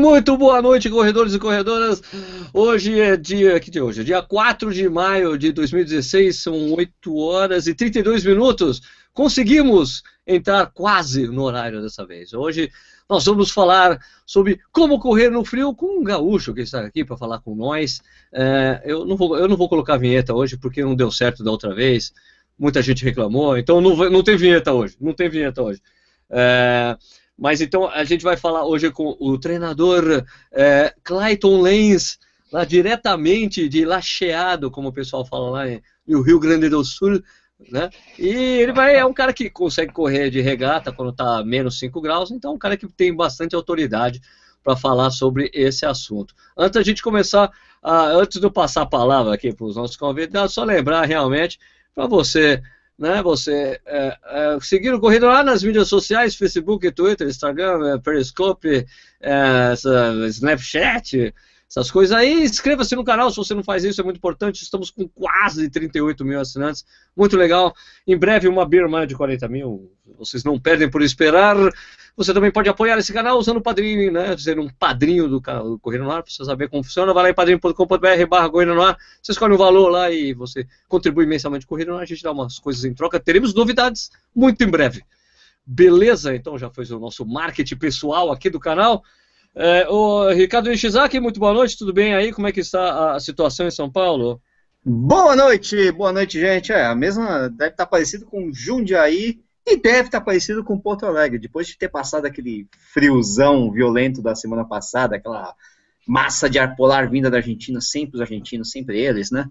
Muito boa noite, corredores e corredoras. Hoje é dia. Que dia é hoje? Dia 4 de maio de 2016, são 8 horas e 32 minutos. Conseguimos entrar quase no horário dessa vez. Hoje nós vamos falar sobre como correr no frio com um gaúcho que está aqui para falar com nós. É, eu, não vou, eu não vou colocar vinheta hoje porque não deu certo da outra vez. Muita gente reclamou, então não, não tem vinheta hoje. Não tem vinheta hoje. É, mas então a gente vai falar hoje com o treinador é, Clayton Lenz, lá diretamente de Lacheado, como o pessoal fala lá no Rio Grande do Sul. Né? E ele vai, é um cara que consegue correr de regata quando está menos 5 graus, então é um cara que tem bastante autoridade para falar sobre esse assunto. Antes da gente começar, uh, antes de eu passar a palavra aqui para os nossos convidados, só lembrar realmente para você né? Você é, é, seguir o Corrida lá nas mídias sociais, Facebook, Twitter, Instagram, é, Periscope, é, Snapchat, essas coisas aí. Inscreva-se no canal se você não faz isso, é muito importante. Estamos com quase 38 mil assinantes, muito legal. Em breve, uma beer de 40 mil. Vocês não perdem por esperar. Você também pode apoiar esse canal usando o padrinho, né? Ser um padrinho do, do Corrida no Ar, você saber como funciona. Vai lá em padrinho.com.br barra Corrida no Ar. Você escolhe um valor lá e você contribui mensalmente com Corrida no Ar. A gente dá umas coisas em troca. Teremos novidades muito em breve. Beleza? Então já foi o nosso marketing pessoal aqui do canal. É, o Ricardo Nishizaki, muito boa noite, tudo bem aí? Como é que está a situação em São Paulo? Boa noite, boa noite, gente. É, a mesma deve estar parecido com Jundiaí e deve estar parecido com Porto Alegre. Depois de ter passado aquele friozão violento da semana passada, aquela massa de ar polar vinda da Argentina, sempre os argentinos, sempre eles, né?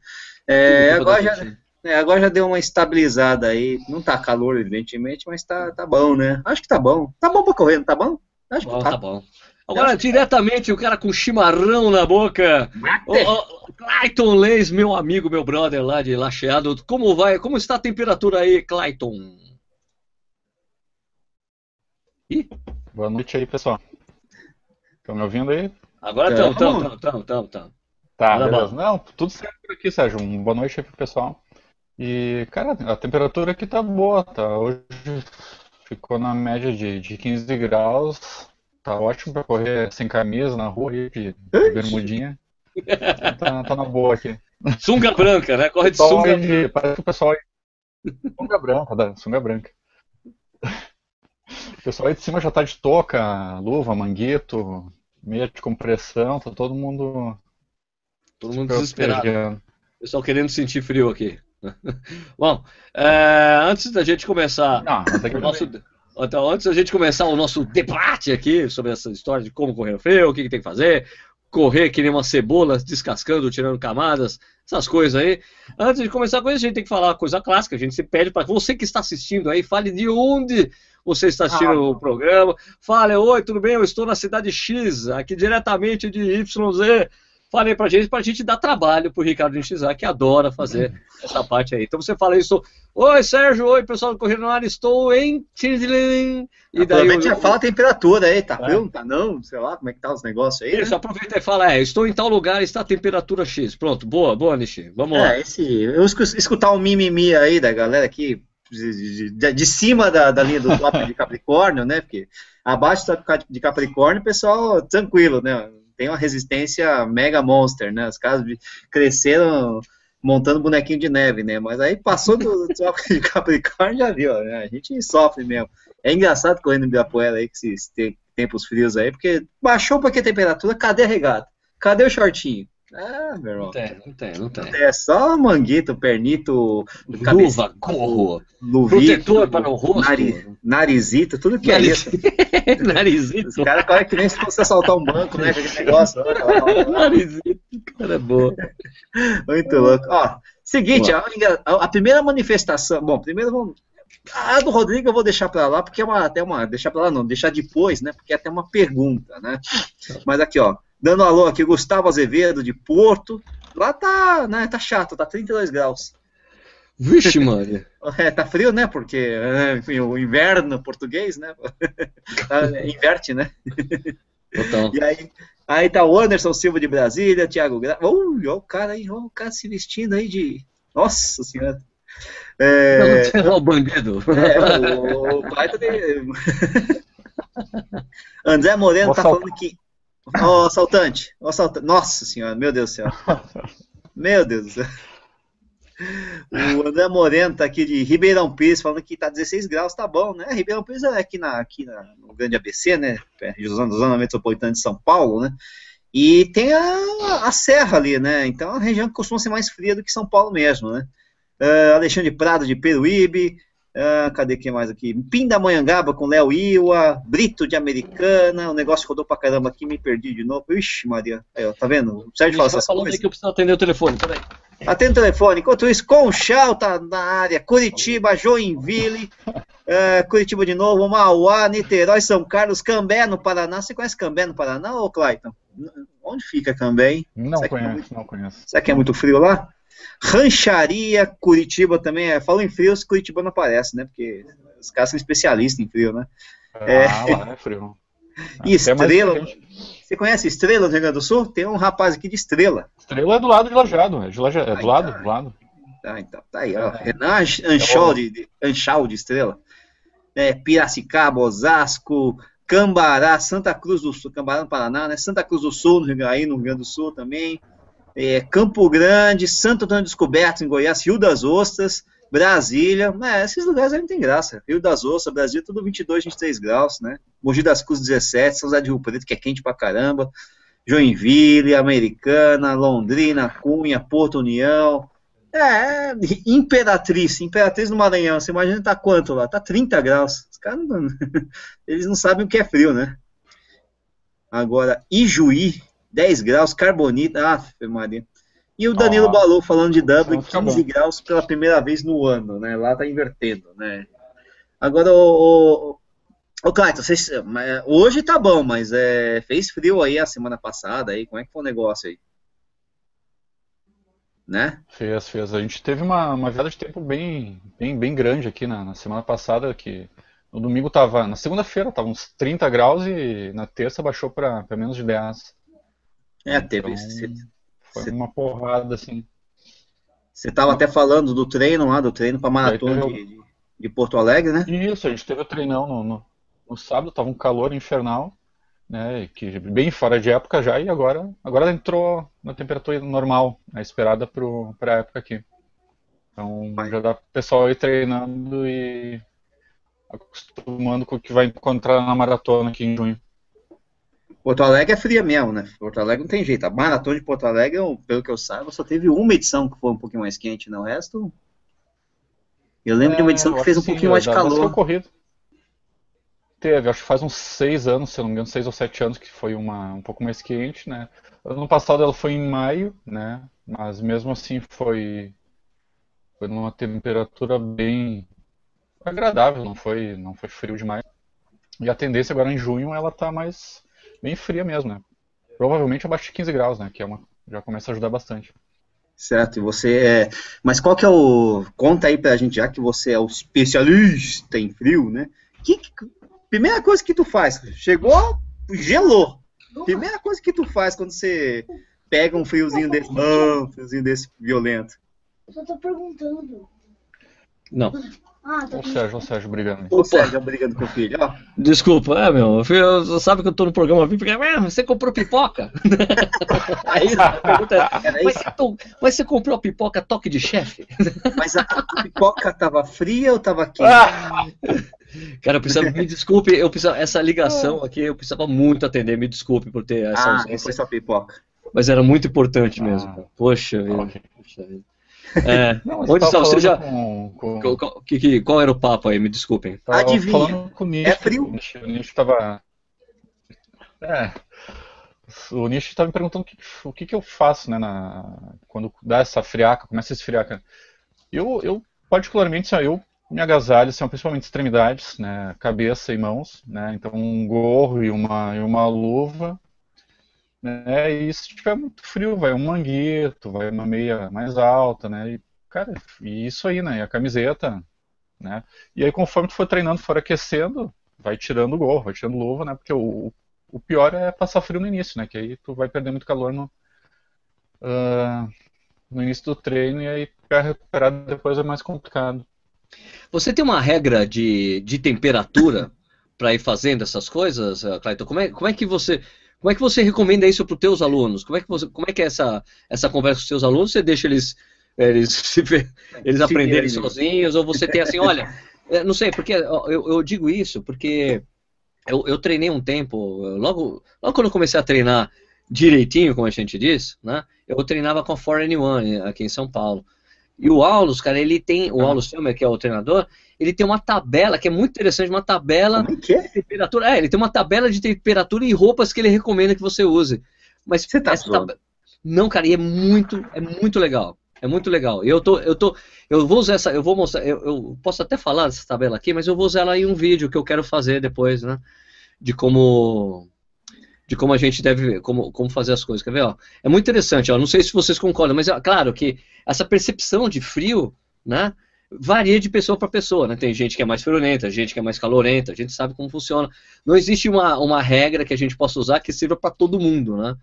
É, agora, já, é, agora já deu uma estabilizada aí. Não tá calor, evidentemente, mas tá, tá bom, né? Acho que tá bom. Tá bom pra correr, não tá bom? Acho que bom, tá. tá bom. Agora, diretamente, o cara com chimarrão na boca. O, o, Clayton Leis, meu amigo, meu brother lá de Lacheado. Como vai? Como está a temperatura aí, Clayton? Ih? Boa noite aí, pessoal. Estão me ouvindo aí? Agora estão, estão, estão, estão, estão. Tá, beleza. Não, tudo certo por aqui, Sérgio. Um boa noite aí pro pessoal. E, cara, a temperatura aqui tá boa, tá? Hoje ficou na média de, de 15 graus. Tá ótimo pra correr sem camisa na rua aí, de, bermudinha. tá, tá na boa aqui. Sunga branca, né? Corre de sunga. De, parece que o pessoal. Sunga branca, da sunga branca. O pessoal aí de cima já tá de touca, luva, manguito, meia de compressão, tá todo mundo. Todo mundo desesperado. Pessoal querendo sentir frio aqui. Bom, é, antes da gente começar. Não, que o nosso, então, antes da gente começar o nosso debate aqui sobre essa história de como correr frio, o que, que tem que fazer, correr que nem uma cebola, descascando, tirando camadas, essas coisas aí. Antes de começar com isso, a gente tem que falar uma coisa clássica. A gente se pede para você que está assistindo aí, fale de onde você está assistindo ah, o programa. Fale, oi, tudo bem? Eu estou na cidade X, aqui diretamente de YZ falei pra gente, pra gente dar trabalho pro Ricardo Nishizaki, que adora fazer essa parte aí. Então você fala isso, oi Sérgio, oi pessoal do Correio no Ar, estou em. E daí eu, já fala a temperatura aí, tá é. tá não, sei lá, como é que tá os negócios aí. Isso, né? aproveita e fala, é, estou em tal lugar, está a temperatura X. Pronto, boa, boa, Nishi, vamos é, lá. Esse, eu escutar um mimimi aí da galera aqui, de, de, de, cima da, da linha do top de Capricórnio, né? Porque abaixo do top de Capricórnio, pessoal, tranquilo, né? Tem uma resistência mega monster, né? Os caras cresceram montando bonequinho de neve, né? Mas aí passou do, do de Capricórnio já viu, né? A gente sofre mesmo. É engraçado correndo em Ibirapuera aí, que esses tempos frios aí, porque baixou um pouquinho a temperatura, cadê a regata? Cadê o shortinho? Ah, meu irmão. Não tem, não tem, não tem. É só manguito, pernito, luva, gorro, protetor para o rosto, nariz, narizito, tudo que Nariz... é isso. narizito. Os caras correm que nem se fosse assaltar um banco, né? Aquele negócio. narizito, cara, é boa. Muito louco. Ó, seguinte, a, a, primeira manifestação. Bom, primeiro vamos. A do Rodrigo eu vou deixar para lá, porque é uma, até uma. Deixar para lá não, deixar depois, né? Porque é até uma pergunta, né? Mas aqui, ó. Dando um alô aqui, Gustavo Azevedo, de Porto. Lá tá, né, tá chato, tá 32 graus. Vixe, mano. É, tá frio, né? Porque é, enfim, o inverno português, né? Inverte, né? Total. E aí, aí tá o Anderson Silva de Brasília, Thiago Gra... Olha o cara aí, olha o cara se vestindo aí de. Nossa senhora. É... Não, o bandido. É, o, o pai tá de... André Moreno Vou tá falando que. Ó, assaltante. Ó, assaltante. Nossa senhora, meu Deus do céu. Meu Deus do céu. O André Moreno tá aqui de Ribeirão Pires falando que tá 16 graus, tá bom, né? Ribeirão Pires é aqui, na, aqui na, no Grande ABC, né? Zona, zona metropolitana de São Paulo, né? E tem a, a serra ali, né? Então é uma região que costuma ser mais fria do que São Paulo mesmo, né? Ah, Alexandre Prado de Peruíbe, ah, cadê que mais aqui? Pindamonhangaba com Léo Iwa, Brito de Americana, o negócio rodou pra caramba aqui, me perdi de novo. Ixi, Maria, aí, ó, tá vendo? O Sérgio fala essas falando coisas. aí que eu preciso atender o telefone, peraí. Atende o telefone. Enquanto isso, Conchal tá na área. Curitiba, Joinville, eh, Curitiba de novo, Mauá, Niterói, São Carlos, Cambé no Paraná. Você conhece Cambé no Paraná, ô Clayton? Onde fica Cambé, hein? Não Será é conheço, não conheço. Será que é muito frio lá? Rancharia, Curitiba também. É, falou em frio, os Curitiba não aparece, né? Porque os caras são especialistas em frio, né? É. Ah, lá é frio. E Estrela? Você conhece Estrela no Rio Grande do Sul? Tem um rapaz aqui de Estrela. Estrela é do lado de Lajado, é, de Laja- é Ai, do lado, cara. do lado. Ah, então, tá aí, ó. É. Renan Anch- Anchal de, de, Anchal de Estrela. É, Piracicaba, Osasco, Cambará, Santa Cruz do Sul, Cambará no Paraná, né? Santa Cruz do Sul, no Rio, aí no Rio Grande do Sul também. É, Campo Grande, Santo Antônio Descoberto, em Goiás, Rio das Ostras, Brasília. É, esses lugares aí não tem graça. Rio das Ostras, Brasília, tudo 22, 23 graus, né? Mogi das Cruzes, 17, São José de Rio Preto, que é quente pra caramba. Joinville, Americana, Londrina, Cunha, Porto União. É, Imperatriz, Imperatriz no Maranhão, você imagina tá quanto lá? Tá 30 graus. Os caras eles não sabem o que é frio, né? Agora, Ijuí, 10 graus, Carbonita, ah, Maria. E o Danilo Ó. Balu falando de Dublin, Então fica 15 graus pela primeira vez no ano, né? Lá tá invertendo, né? Agora, o, o, o Clayton, vocês- hoje tá bom, mas é, fez frio aí a semana passada, aí, como é que foi o negócio aí? Né? Fez, fez. A gente teve uma, uma virada de tempo bem, bem, bem grande aqui na, na semana passada, que no domingo tava, na segunda-feira tava uns 30 graus e na terça baixou para menos de 10. É, teve. Então, Você Foi Cê- uma porrada, assim. você tava até falando do treino lá, do treino pra maratona teve de, de Porto Alegre, né? Isso, a gente teve o treinão no, no, no sábado, tava um calor infernal, né, que bem fora de época já, e agora, agora entrou na temperatura normal, né, esperada para a época aqui. Então Vai. já dá pro pessoal ir treinando e acostumando com o que vai encontrar na maratona aqui em junho. Porto Alegre é fria mesmo, né? Porto Alegre não tem jeito. A maratona de Porto Alegre, pelo que eu saiba, só teve uma edição que foi um pouquinho mais quente, não. O resto. Eu lembro de uma edição É, que eu fez um sim, pouquinho mais de que eu calor. corri. Teve, acho que faz uns seis anos, se eu não me engano, seis ou sete anos que foi uma um pouco mais quente, né? Ano passado ela foi em maio, né? Mas mesmo assim foi foi numa temperatura bem agradável, não foi não foi frio demais. E a tendência agora em junho ela tá mais bem fria mesmo, né? Provavelmente abaixo de 15 graus, né? Que é uma já começa a ajudar bastante. Certo, e você é. Mas qual que é o. Conta aí pra gente, já que você é o especialista em frio, né? Que, que- Primeira coisa que tu faz, chegou, gelou. Primeira coisa que tu faz quando você pega um friozinho desse. Ah, um friozinho desse violento. Só tô perguntando. Não. Ah, Ô Sérgio, ô Sérgio brigando. Ô, Sérgio, brigando com o filho, ó. Desculpa, é, meu, eu, eu- sabe que eu tô no programa VIP, porque, ah, você comprou pipoca? Aí a pergunta é, mas você, to- mas você comprou a pipoca toque de chefe? Mas a, a pipoca tava fria ou tava quente? Ah! Cara, eu precisava, me desculpe, eu precisava, essa ligação aqui eu precisava muito atender, me desculpe por ter essa Ah, não ausência, foi só pipoca. mas era muito importante mesmo. Ah. Poxa vida. Ok. Poxa vida. É, Não, onde eu está? tava Você já. falando com- com- Qual, qual- que- qual era o papo aí? Me desculpem. Tava Adivinha. É frio? O Nish, o Nish tava. É. O Nish tava me perguntando o que, o que que eu faço, né, na, quando dá essa friaca, começa a esfriar, cara. Eu, eu particularmente, assim, eu me agasalho, assim, principalmente extremidades, né, cabeça e mãos, né, então um gorro e uma, e uma luva, né, e se tiver muito frio, vai um manguito, vai uma meia mais alta, né, e, cara, e isso aí, né, e a camiseta, né, e aí, conforme tu for treinando, for aquecendo, vai tirando o gorro, vai tirando luva, né? Porque o, o pior é passar frio no início, né? Que aí tu vai perder muito calor no, ah, no início do treino e aí pra recuperar depois é mais complicado. Você tem uma regra de, de temperatura para ir fazendo essas coisas, eh, Clayton? Como é, como é que você como é que você recomenda isso para os teus alunos? Como é que você, como é que é essa essa conversa com os seus alunos? Você deixa eles eles eles aprenderem sozinhos ou você tem assim, olha, eh, não sei, porque eu, eu digo isso porque eu, eu treinei um tempo, logo, logo quando eu comecei a treinar direitinho, como a gente diz, né? Eu treinava com a For Anyone aqui em São Paulo. E o Aulus, cara, ele tem, o Aulus Filmer, que é o treinador, ele tem uma tabela que é muito interessante, uma tabela Como é que é? de temperatura. É, ele tem uma tabela de temperatura e roupas que ele recomenda que você use. Mas Você tá essa tabela- Não, cara, e é muito, é muito legal. É muito legal. Eu tô, eu tô, eu vou usar essa, eu vou mostrar, eu, eu posso até falar dessa tabela aqui, mas eu vou usar ela em um vídeo que eu quero fazer depois, né? De como de como a gente deve, como, como fazer as coisas. Quer ver? Ó? É muito interessante, ó, não sei se vocês concordam, mas é claro que essa percepção de frio, né, varia de pessoa para pessoa, né? Tem gente que é mais friorenta, gente que é mais calorenta, a gente sabe como funciona. Não existe uma, uma regra que a gente possa usar que sirva para todo mundo, né?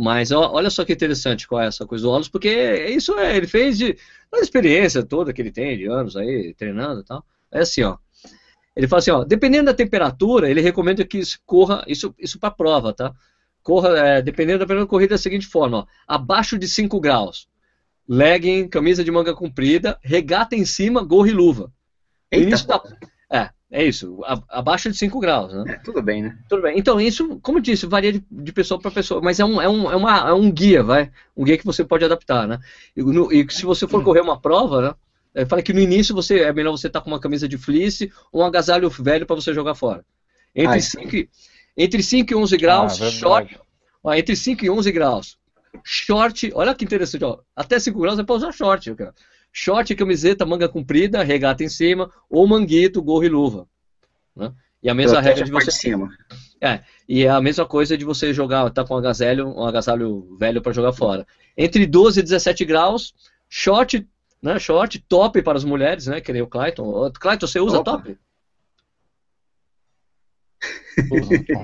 Mas ó, olha só que interessante qual é essa coisa do Wallace, porque isso é, ele fez de da experiência toda que ele tem de anos aí treinando e tal. É assim, ó. Ele fala assim, ó, dependendo da temperatura, ele recomenda que corra, isso, isso para prova, tá? Corra, é, dependendo da temperatura, corrida da seguinte forma, ó, abaixo de 5 graus, legging, camisa de manga comprida, regata em cima, gorro e luva. Eita, Início da-. É, é isso, a- abaixo de 5 graus, né? É, tudo bem, né? Tudo bem. Então, isso, como eu disse, varia de, de pessoa para pessoa, mas é um, é, um, é, uma, é um guia, vai. Um guia que você pode adaptar, né? E, no- e se você for correr uma prova, né? Eu falei que no início você, é melhor você estar com uma camisa de fleece ou um agasalho velho para você jogar fora. Entre Ai. 5 e, entre 5 e 11 graus, Ah, short. Ó, entre 5 e 11 graus. Short, olha que interessante, ó. Até 5 graus é para usar short, cara. Short, camiseta, manga comprida, regata em cima, ou manguito, gorro e luva. Né? E a mesma regra de você de cima. e é a mesma coisa de você jogar, tá com um agasalho, um agasalho velho para jogar fora. Entre 12 e 17 graus, short, né, short, top para as mulheres, né, que nem o Clayton. Clayton, você usa Opa. top?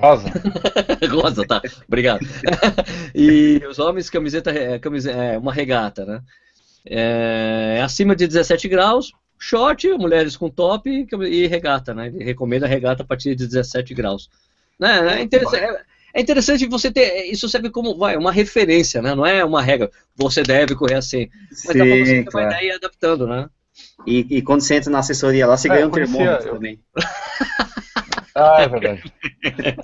Rosa. Rosa, tá. Obrigado. e os homens, camiseta, é, camise- é, uma regata, né? É, acima de 17 graus, short, mulheres com top e, e regata, né? Ele recomenda regata a partir de 17 graus. Né? É, interessante, é, é interessante você ter. Isso serve como vai, uma referência, né? Não é uma regra. Você deve correr assim. Mas dá pra você Sim, ter uma claro. e adaptando, né? E, e quando você entra na assessoria lá, você É, ganha um termômetro eu- também. Ah, é verdade.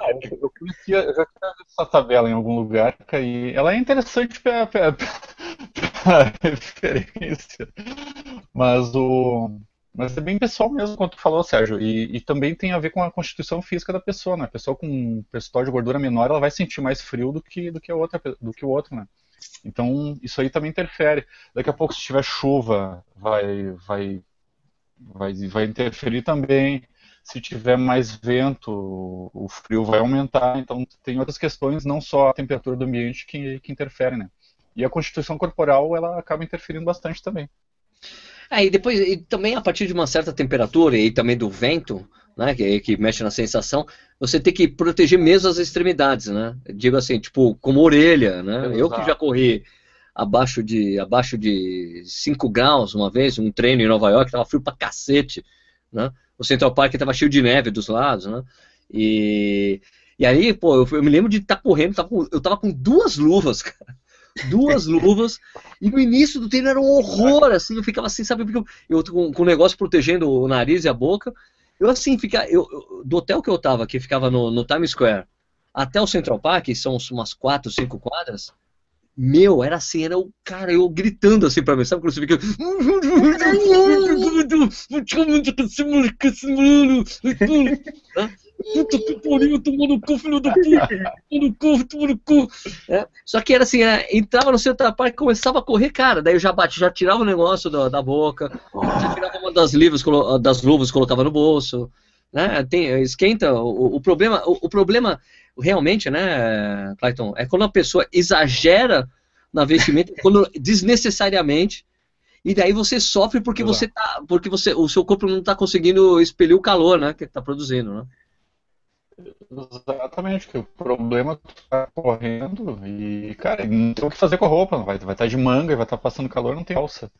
Ah, eu, eu conhecia, eu já tinha essa tabela em algum lugar, e ela é interessante referência. Mas o. Mas é bem pessoal mesmo, como tu falou, Sérgio. E, e também tem a ver com a constituição física da pessoa, né? A pessoa com um percentual de gordura menor, ela vai sentir mais frio do que, do que, a outra, do que o outro, né? Então, isso aí também interfere. Daqui a pouco, se tiver chuva, vai, vai, vai, vai interferir também. Se tiver mais vento, o frio vai aumentar. Então, tem outras questões, não só a temperatura do ambiente, que, que interferem, né? E a constituição corporal, ela acaba interferindo bastante também. É, e depois, e também a partir de uma certa temperatura e também do vento, né, que, que mexe na sensação, você tem que proteger mesmo as extremidades, né? Digo assim, tipo, como orelha, né? Eu que Exato. já corri abaixo de abaixo de 5 graus uma vez, um treino em Nova York, tava frio pra cacete, né? O Central Park tava cheio de neve dos lados, né? E, e aí, pô, eu, eu me lembro de estar correndo, tava com- eu tava com duas luvas, cara. Duas luvas, e no início do treino era um horror, assim, eu ficava assim, sabe, eu, eu com, com o negócio protegendo o nariz e a boca, eu assim, fica, eu, eu- do hotel que eu tava, que ficava no, no Times Square, até o Central Park, que são umas quatro, cinco quadras, meu, era assim, era o cara, eu gritando assim pra mim, sabe quando você fica. Puta que pariu, tomou no cu, filho da puta, tomou no cu, tomou no cu. É, Só que era assim, é, entrava no Central Park, começava a correr, cara, daí eu já bati, já tirava o negócio da, da boca, já tirava uma das, livros, das luvas, colocava no bolso, né? Tem, esquenta. O, o problema, o, o problema realmente, né, Clayton, é quando a pessoa exagera na vestimenta, quando desnecessariamente, e daí você sofre porque você tá, porque você, o seu corpo não está conseguindo expelir o calor, né, que está produzindo, né? Exatamente, que o problema é tá correndo e, cara, não tem o que fazer com a roupa, vai, vai estar de manga e vai estar passando calor, não tem alça.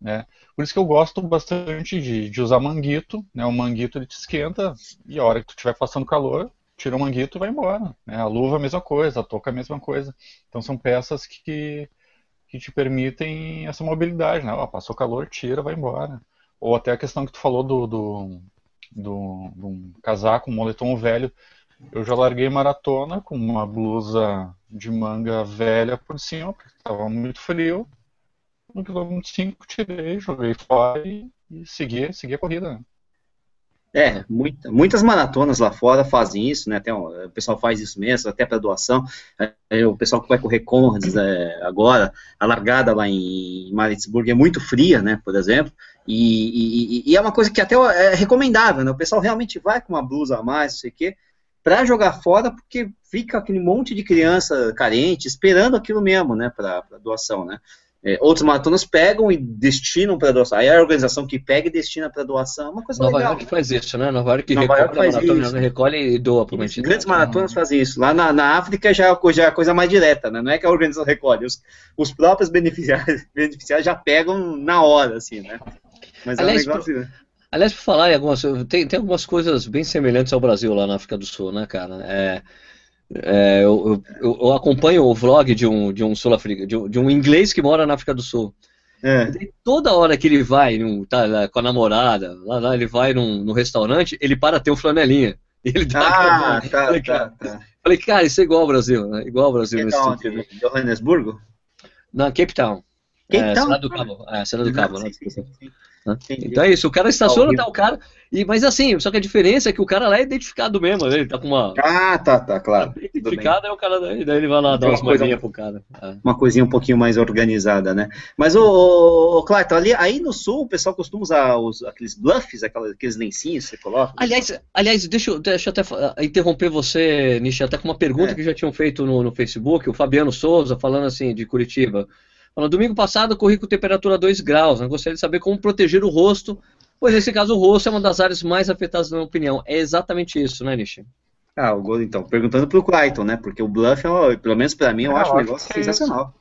Né? Por isso que eu gosto bastante de, de usar manguito. Né? O manguito ele te esquenta e a hora que tu estiver passando calor, tira o manguito e vai embora. Né? A luva a mesma coisa, a touca a mesma coisa. Então são peças que, que te permitem essa mobilidade. Né? Ó, passou calor, tira, vai embora. Ou até a questão que tu falou do, do, do, do um casaco, um moletom velho. Eu já larguei maratona com uma blusa de manga velha por cima, porque estava muito frio. No quilômetro 5 tirei, joguei fora e, e segui, segui a corrida. É, muita, muitas maratonas lá fora fazem isso, né? O pessoal faz isso mesmo, até para doação. É, o pessoal que vai correr Conrads é, agora, a largada lá em Maritzburg é muito fria, né? Por exemplo, e, e, e, é uma coisa que até é recomendável, né? O pessoal realmente vai com uma blusa a mais, não sei o quê, para jogar fora, porque fica aquele monte de criança carente esperando aquilo mesmo, né? Para doação, né? É, outros maratonas pegam e destinam para doação. Aí a organização que pega e destina para doação é uma coisa Nova legal. York faz isso, né? Nova York Nova recolhe York maratona, isso. recolhe e doa para uma entidade. Grandes maratonas fazem isso. Lá na, na África já é já é a coisa mais direta, né? Não é que a organização recolhe. Os, os próprios beneficiários, beneficiários já pegam na hora, assim, né? Mas Aliás, é um negócio. Aliás, por falar em algumas tem, tem algumas coisas bem semelhantes ao Brasil lá na África do Sul, né, cara? É, é, eu, eu- eu acompanho o vlog de um, de um sul-africano, de, um- de um inglês que mora na África do Sul. É. Toda hora que ele vai num- tá, lá com a namorada, lá, lá ele vai num, num restaurante, ele para ter o flanelinha. E ele dá Ah, aquela- tá, Falei, tá, cara, tá. Falei, cara, isso é igual ao Brasil, né? Igual ao Brasil Que nesse da onde? sentido. De Johannesburgo? Na Cape Town. Cape é, Town? Cidade do Cabo. É, Cidade do Cabo, né? Sim, sim, sim. Né? Então é isso, o cara estaciona, horrível. tá o cara. E, mas assim, só que a diferença é que o cara lá é identificado mesmo, né? ele tá com uma. Ah, tá, tá, claro. Tá identificado, aí o cara daí, daí ele vai lá dar Uma umas moedinhas pro cara. É. Uma coisinha um pouquinho mais organizada, né? Mas, ô Clayton, ali, aí no sul o pessoal costuma usar os, aqueles bluffs, aquelas- aqueles lencinhos que você coloca. Aliás, aliás deixa, eu, deixa eu até fa- interromper você, Nishi, até com uma pergunta É. que já tinham feito no, no Facebook, o Fabiano Souza, falando assim, de Curitiba. Falando, domingo passado corri com temperatura 2 graus, né? gostaria de saber como proteger o rosto, pois nesse caso o rosto é uma das áreas mais afetadas, na minha opinião. É exatamente isso, né, Nishi? Ah, o gol, então, perguntando pro Clayton, né? Porque o bluff, é, pelo menos pra mim, eu É, acho um negócio que é isso. sensacional.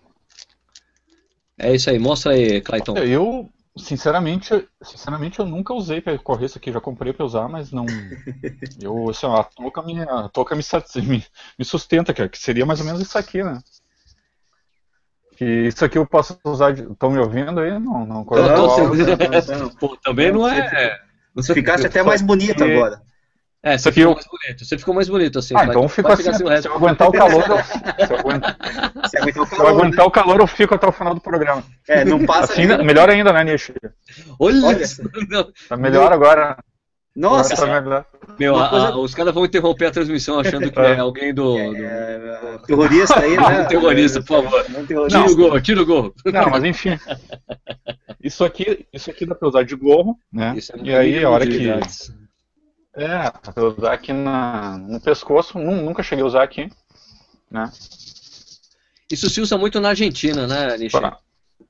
É isso aí, mostra aí, Clayton. Eu, sinceramente, sinceramente, eu nunca usei para correr isso aqui, já comprei para usar, mas não. Eu, assim, a touca me, a touca me, me, me sustenta, cara, que seria mais ou menos isso aqui, né? Que isso aqui eu posso usar. Estão me ouvindo aí? Não, não. Corta- sem- não, não. Pô, também não é. Você ficasse até mais bonito agora. É, você aqui ficou eu- mais bonito. Você ficou mais bonito assim. Ah, então eu fico assim, assim se eu aguentar o calor, eu, se eu aguentar, aguentou o se eu calor, né? aguentar o calor, eu fico até o final do programa. É, não passa. Assim, melhor ainda, né, Nishi? Olha, Olha. não, Tá melhor agora. Nossa, Agora tá meu, a- coisa- a- os caras vão interromper a transmissão achando que é alguém do. do- é, terrorista aí, né? Terrorista, por favor. Não, terrorista. Tira o gol, tira o gol. Não, mas enfim. Isso aqui, isso aqui dá pra usar de gorro, né? Isso é e aí, a hora que. É, dá pra usar aqui na, no pescoço. Nu- Nunca cheguei a usar aqui. Né? Isso se usa muito na Argentina, né, Nishi?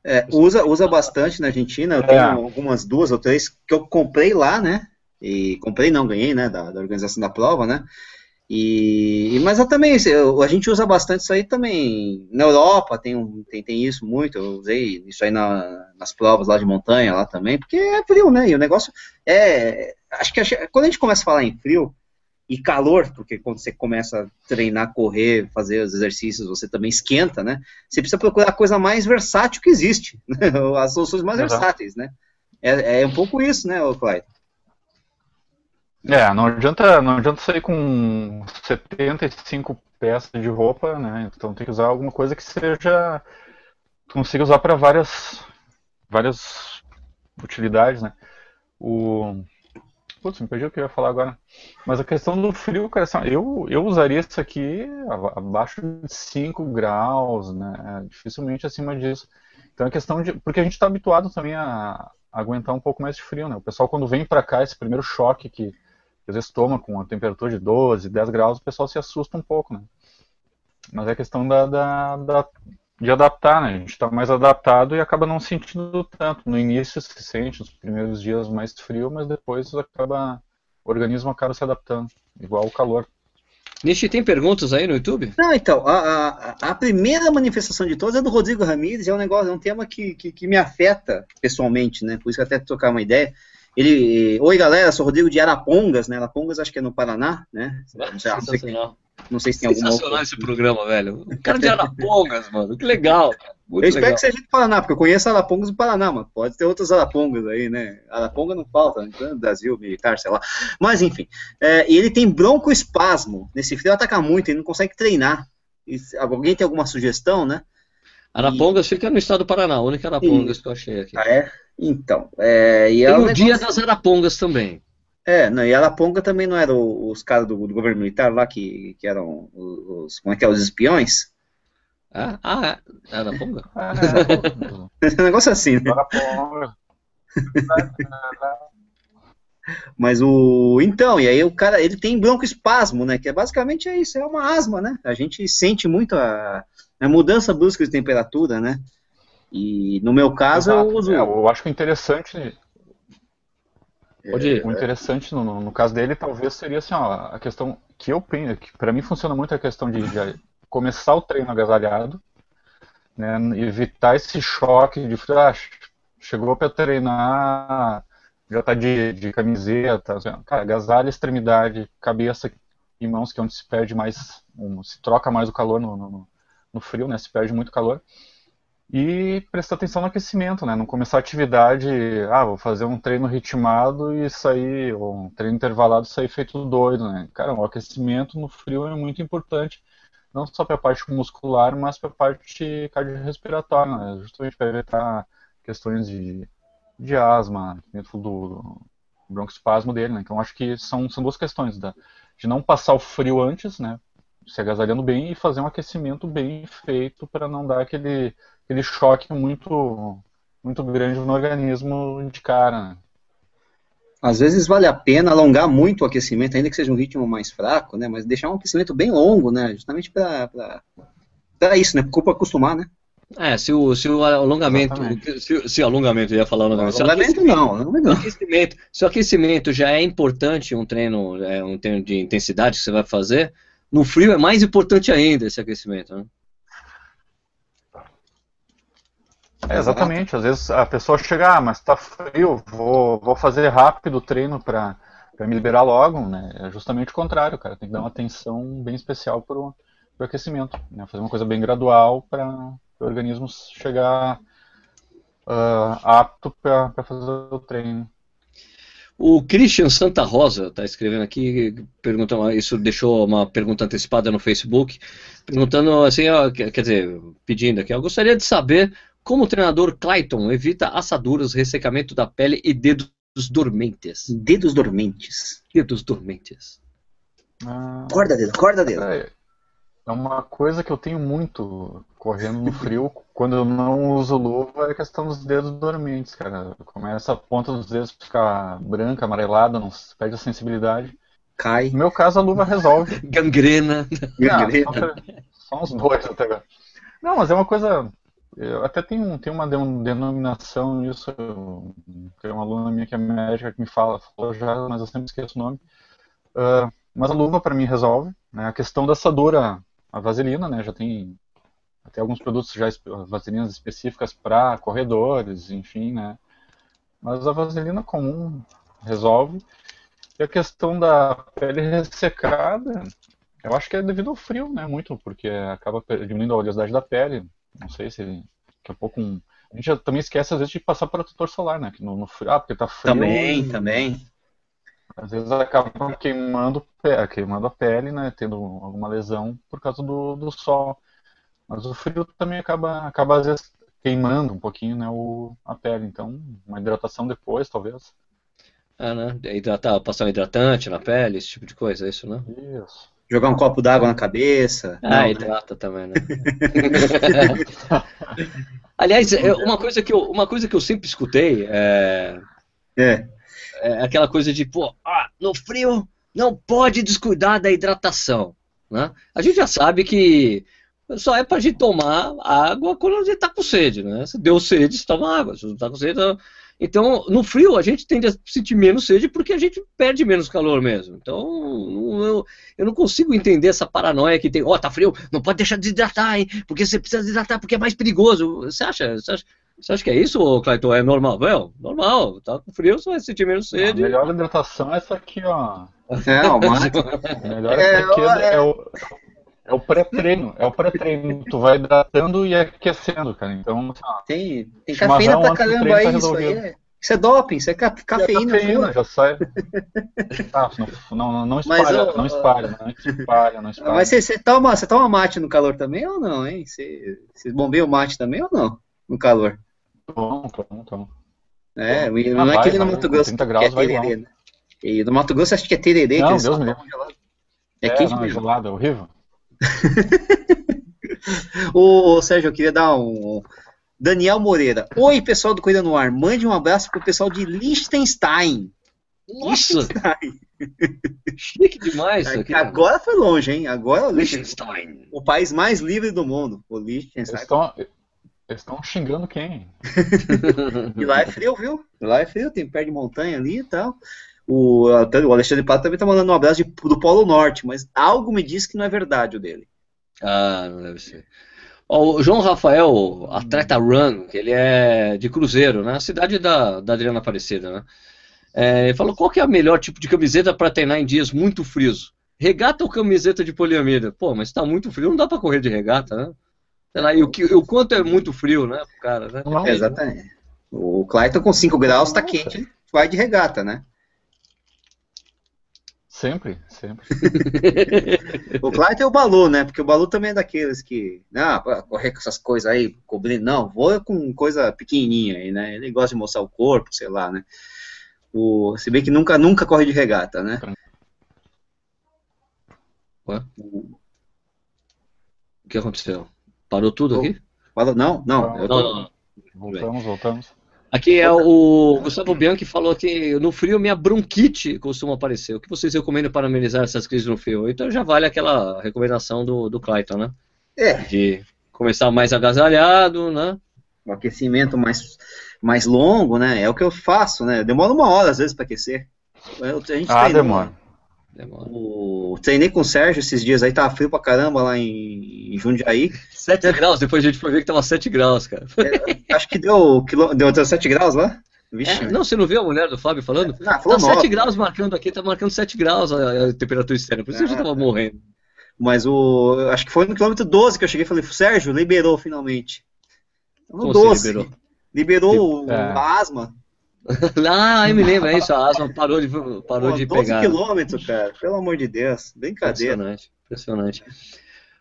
É, usa, usa bastante na Argentina. Eu É. tenho algumas duas ou três que eu comprei lá, né? E comprei, não ganhei, né? Da, da organização da prova, né? E, mas eu também, assim, eu- a gente usa bastante isso aí também. Na Europa tem, um- tem, tem isso muito. Eu usei isso aí na- nas provas lá de montanha lá também, porque é frio, né? E o negócio é. Acho que quando a gente começa a falar em frio e calor, porque quando você começa a treinar, correr, fazer os exercícios, você também esquenta, né? Você precisa procurar a coisa mais versátil que existe, né? as soluções mais Exato. versáteis, né? É, é um pouco isso, né, Clyde? É, não adianta, não adianta sair com 75 peças de roupa, né? Então tem que usar alguma coisa que seja. Consiga usar para várias, várias utilidades, né? O. Putz, me perdi o que eu ia falar agora. Mas a questão do frio, cara, assim, eu, eu usaria isso aqui aba- abaixo de 5 graus, né? Dificilmente acima disso. Então é questão de. Porque a gente está habituado também a, aguentar um pouco mais de frio, né? O pessoal, quando vem para cá, esse primeiro choque que, que às vezes toma com a temperatura de 12, 10 graus, o pessoal se assusta um pouco, né? Mas é questão da, da, da- de adaptar, né? A gente está mais adaptado e acaba não sentindo tanto. No início se sente, nos primeiros dias mais frio, mas depois acaba, o organismo acaba se adaptando, igual o calor. Nishi, tem perguntas aí no YouTube? Não, então, a, a, a primeira manifestação de todas é do Rodrigo Ramírez, é um negócio, é um tema que, que, que me afeta pessoalmente, né? Por isso que até trocar uma ideia. Ele, oi galera, sou Rodrigo de Arapongas, né? Arapongas acho que é no Paraná, né? Não sei, não sei, Sensacional. não sei se tem alguma Sensacional outra. esse programa, velho. O cara de Arapongas, mano. Que legal. cara. Muito Eu espero legal. que seja do Paraná, porque eu conheço Arapongas do Paraná, mas pode ter outros Arapongas aí, né? Araponga não falta, então, Brasil, militar, sei lá. Mas enfim, é, e ele tem broncoespasmo. Nesse frio ataca muito, ele não consegue treinar. E se- alguém tem alguma sugestão, né? Arapongas fica no estado do Paraná, a única Arapongas que eu achei aqui. Ah, é? Então, é, e é Tem o negócio- Dia das Arapongas também. É, não, e Araponga também não eram os caras do, do governo militar lá que, que eram os, como é que é, os espiões? Ah, ah é. Araponga? É, É um negócio assim, né? Araponga. Mas o. Então, e aí o cara, ele tem broncoespasmo, né? Que é basicamente é isso, é uma asma, né? A gente sente muito a, a mudança brusca de temperatura, né? E no meu caso Exato. eu uso. É, eu acho que o interessante, Pode ir. o interessante no, no- caso dele talvez seria assim, ó, a questão que eu penso, que para mim funciona muito a questão de, de começar o treino agasalhado, né, evitar esse choque de ah, chegou para treinar, já tá de, de camiseta, assim, cara, agasalha, extremidade, cabeça e mãos, que é onde se perde mais, um, se troca mais o calor no, no, no frio, né, se perde muito calor. E prestar atenção no aquecimento, né? Não começar a atividade, ah, vou fazer um treino ritmado e sair, ou um treino intervalado e sair feito doido, né? Cara, o aquecimento no frio é muito importante, não só para a parte muscular, mas para a parte cardiorrespiratória, né? Justamente para evitar questões de, de asma dentro do, broncoespasmo dele, né? Então acho que são, são duas questões, da, de não passar o frio antes, né? Se agasalhando bem e fazer um aquecimento bem feito para não dar aquele aquele choque muito muito grande no organismo de cara. né? Às vezes vale a pena alongar muito o aquecimento, ainda que seja um ritmo mais fraco, né? Mas deixar um aquecimento bem longo, né? Justamente para para isso, né? Para acostumar, né? É, se o, se o alongamento. Se, se o alongamento, eu ia falar alongamento. Se o Alongamento não, é não. aquecimento, se o aquecimento já é importante, um treino, é, um treino de intensidade que você vai fazer, no frio é mais importante ainda esse aquecimento. Né? É, exatamente, às vezes a pessoa chega, ah, mas tá frio, vou, vou fazer rápido o treino para me liberar logo, né? É justamente o contrário, cara, tem que dar uma atenção bem especial pro, pro aquecimento, né? Fazer uma coisa bem gradual para o organismo chegar ah, apto para fazer o treino. O Christian Santa Rosa está escrevendo aqui, perguntando, isso deixou uma pergunta antecipada no Facebook, perguntando assim, ó, quer dizer, pedindo aqui, eu gostaria de saber como o treinador Clayton evita assaduras, ressecamento da pele e dedos dormentes. Dedos dormentes. Dedos dormentes. Ah, Acorda, dedo, acorda, dedo. É é uma coisa que eu tenho muito correndo no frio, quando eu não uso luva, é a questão dos dedos dormentes, cara. Começa a ponta dos dedos ficar branca, amarelada, não perde a sensibilidade. Cai. No meu caso, a luva resolve. Gangrena. Gangrena. Ah, só, só uns dois até agora. Não, mas é uma coisa. Eu até tem, um, tem uma de- denominação nisso. Tem uma aluna minha que é médica que me fala, falou já, mas eu sempre esqueço o nome. Ah, mas a luva para mim resolve. Né? A questão da assadura, a vaselina, né? Já tem até alguns produtos já vaselinas específicas para corredores, enfim, né? Mas a vaselina comum resolve. E a questão da pele ressecada, eu acho que é devido ao frio, né? Muito, porque acaba diminuindo a oleosidade da pele. Não sei se daqui a pouco um... A gente também esquece às vezes de passar protetor solar, né? Que no frio, ah, porque tá frio. Também, também. Às vezes acaba queimando, queimando a pele, né? Tendo alguma lesão por causa do, do sol. Mas o frio também acaba, acaba às vezes queimando um pouquinho, né? O, a pele. Então, uma hidratação depois, talvez. Ah, né? Hidratar, passar um hidratante na pele, esse tipo de coisa, é isso, né? Isso. Jogar um copo d'água na cabeça. Ah, Não, né? hidrata também, né? Aliás, é, uma coisa que eu, uma coisa que eu sempre escutei é, É. é aquela coisa de, pô, ah, no frio não pode descuidar da hidratação, né? A gente já sabe que só é pra gente tomar água quando a gente tá com sede, né? Se deu sede, você toma água. Se não tá com sede, tá- Então, no frio, a gente tende a sentir menos sede porque a gente perde menos calor mesmo. Então, eu, eu, não consigo entender essa paranoia que tem. Ó, oh, tá frio, não pode deixar de desidratar, hein? Porque você precisa desidratar porque é mais perigoso. Você acha? Você acha, você acha que é isso, Clayton? É normal? Well, normal. Tá com frio, você vai sentir menos sede. a melhor hidratação é essa aqui, ó. Não, mas... A melhor é, essa aqui é, é o é o pré-treino, é o pré-treino. Tu vai hidratando e aquecendo, cara. Então, assim, tem, tem cafeína pra caramba tá aí, isso aí. É, isso é doping, isso é ca cafeína. É cafeína, já sai. ah, não, não, não espalha, Mas, não espalha, não espalha, não espalha. Mas você, toma, você toma mate no calor também ou não, hein? Você, você bombeia o mate também ou não? No calor? Tomo, tomo, tomo. É, não é vai, aquele no Mato Grosso que é tererê, né? E no Mato Grosso acho que é tererê. Não, Deus me livre. É, é quente não, é gelado, é horrível. Ô, Sérgio, eu queria dar um. Daniel Moreira. Oi, pessoal do Coisa no Ar. Mande um abraço pro pessoal de Liechtenstein. Nossa! Liechtenstein. Chique demais isso aqui. Agora foi longe, hein? Agora Liechtenstein. O país mais livre do mundo. O Liechtenstein. Eles estão xingando quem? e lá é frio, viu? Lá é frio, tem pé de montanha ali e tal. O, o Alexandre Pato também está mandando um abraço de, do Polo Norte, mas algo me diz que não é verdade o dele. Ah, não deve ser. o João Rafael, atleta run, que ele é de Cruzeiro, né? cidade da, da Adriana Aparecida, né? É, ele falou qual que é o melhor tipo de camiseta para treinar em dias muito frios? Regata ou camiseta de poliamida? Pô, mas está muito frio, não dá para correr de regata, né? Sei lá, e o, que, o quanto é muito frio, né, cara, né? Não, exatamente. O Clayton com 5 graus está quente, vai de regata, né? Sempre, sempre. o Clyde é o Balu, né? Porque o Balu também é daqueles que, ah, correr com essas coisas aí, cobrir, não, vou com coisa pequenininha aí, né? Ele gosta de mostrar o corpo, sei lá, né? O, se bem que nunca, nunca corre de regata, né? Ué? O que aconteceu? Parou tudo aqui? Não, não. não, tô... não. Voltamos, voltamos. Aqui é o Gustavo Bianchi falou que no frio minha bronquite costuma aparecer. O que vocês recomendam para amenizar essas crises no frio? Então já vale aquela recomendação do, do Clayton, né? É. De começar mais agasalhado, né? O aquecimento mais, mais longo, né? É o que eu faço, né? Demora uma hora às vezes para aquecer. Eu, a gente ah, demora. O, treinei com o Sérgio esses dias aí, tava frio pra caramba lá em, em Jundiaí. 7 graus, depois a gente foi ver que tava 7 graus, cara. É, acho que deu, deu, deu 7 graus lá. Vixe, é, não, você não viu a mulher do Fábio falando? Não, falou tá 7 graus marcando aqui, tá marcando 7 graus a, a temperatura externa, por isso é, a gente tava morrendo. Mas o. Acho que foi no quilômetro 12 que eu cheguei e falei, Sérgio, liberou finalmente. No 12. Liberou, liberou é. a asma. ah, eu me lembro, é isso, a asma parou de, parou Pô, de 12 pegar. 12 quilômetros, cara, pelo amor de Deus, brincadeira. Impressionante, impressionante.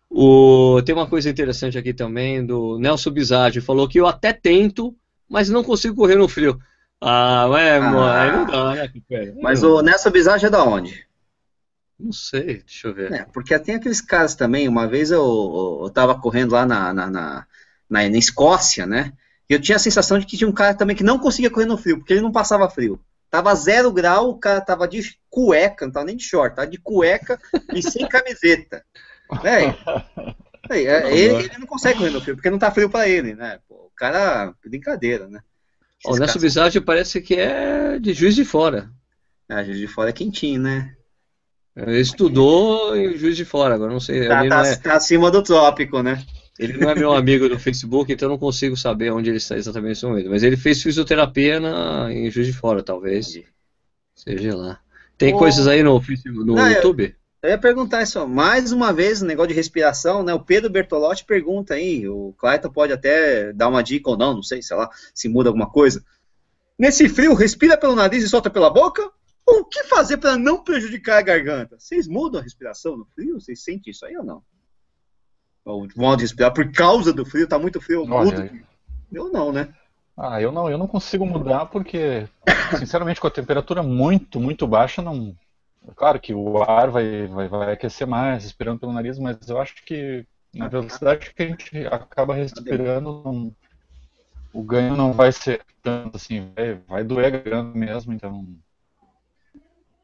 O, tem uma coisa interessante aqui também do Nelson Bizardi, falou que eu até tento, mas não consigo correr no frio. Ah, ué, ah, mano, não dá, né? Mas o Nelson Bizardi é da onde? Não sei, deixa eu ver. É, porque tem aqueles caras também, uma vez eu, eu, tava correndo lá na, na, na, na Escócia, né? Eu tinha a sensação de que tinha um cara também que não conseguia correr no frio, porque ele não passava frio. Tava zero grau, o cara tava de cueca, não tava nem de short, tava de cueca e sem camiseta. É, é, ele, ele, não consegue correr no frio, porque não tá frio pra ele, né? Pô, o cara, brincadeira, né? o Nelson Bizarre parece que é de Juiz de Fora. Ah, Juiz de Fora é quentinho, né? Ele estudou em Juiz de Fora, agora não sei. Tá, tá, é... tá acima do trópico, né? Ele não é meu amigo no Facebook, então eu não consigo saber onde ele está exatamente nesse momento. Mas ele fez fisioterapia na, em Juiz de Fora, talvez. Seja lá. Tem coisas aí no, no não, YouTube? Eu, eu, ia perguntar isso, mais uma vez, o um negócio de respiração, né? O Pedro Bertolotti pergunta aí, o Clayton pode até dar uma dica ou não, não sei, sei lá, se muda alguma coisa. Nesse frio, respira pelo nariz e solta pela boca? O que fazer para não prejudicar a garganta? Vocês mudam a respiração no frio? Vocês sentem isso aí ou não? O modo de respirar por causa do frio, tá muito frio, eu mudo. Eu não, né? Ah, eu não, eu não consigo mudar porque, sinceramente, com a temperatura muito, muito baixa, não. Claro que o ar vai, vai, vai aquecer mais, respirando pelo nariz, mas eu acho que na velocidade que a gente acaba respirando, não, o ganho não vai ser tanto assim, vai, vai doer garganta mesmo, então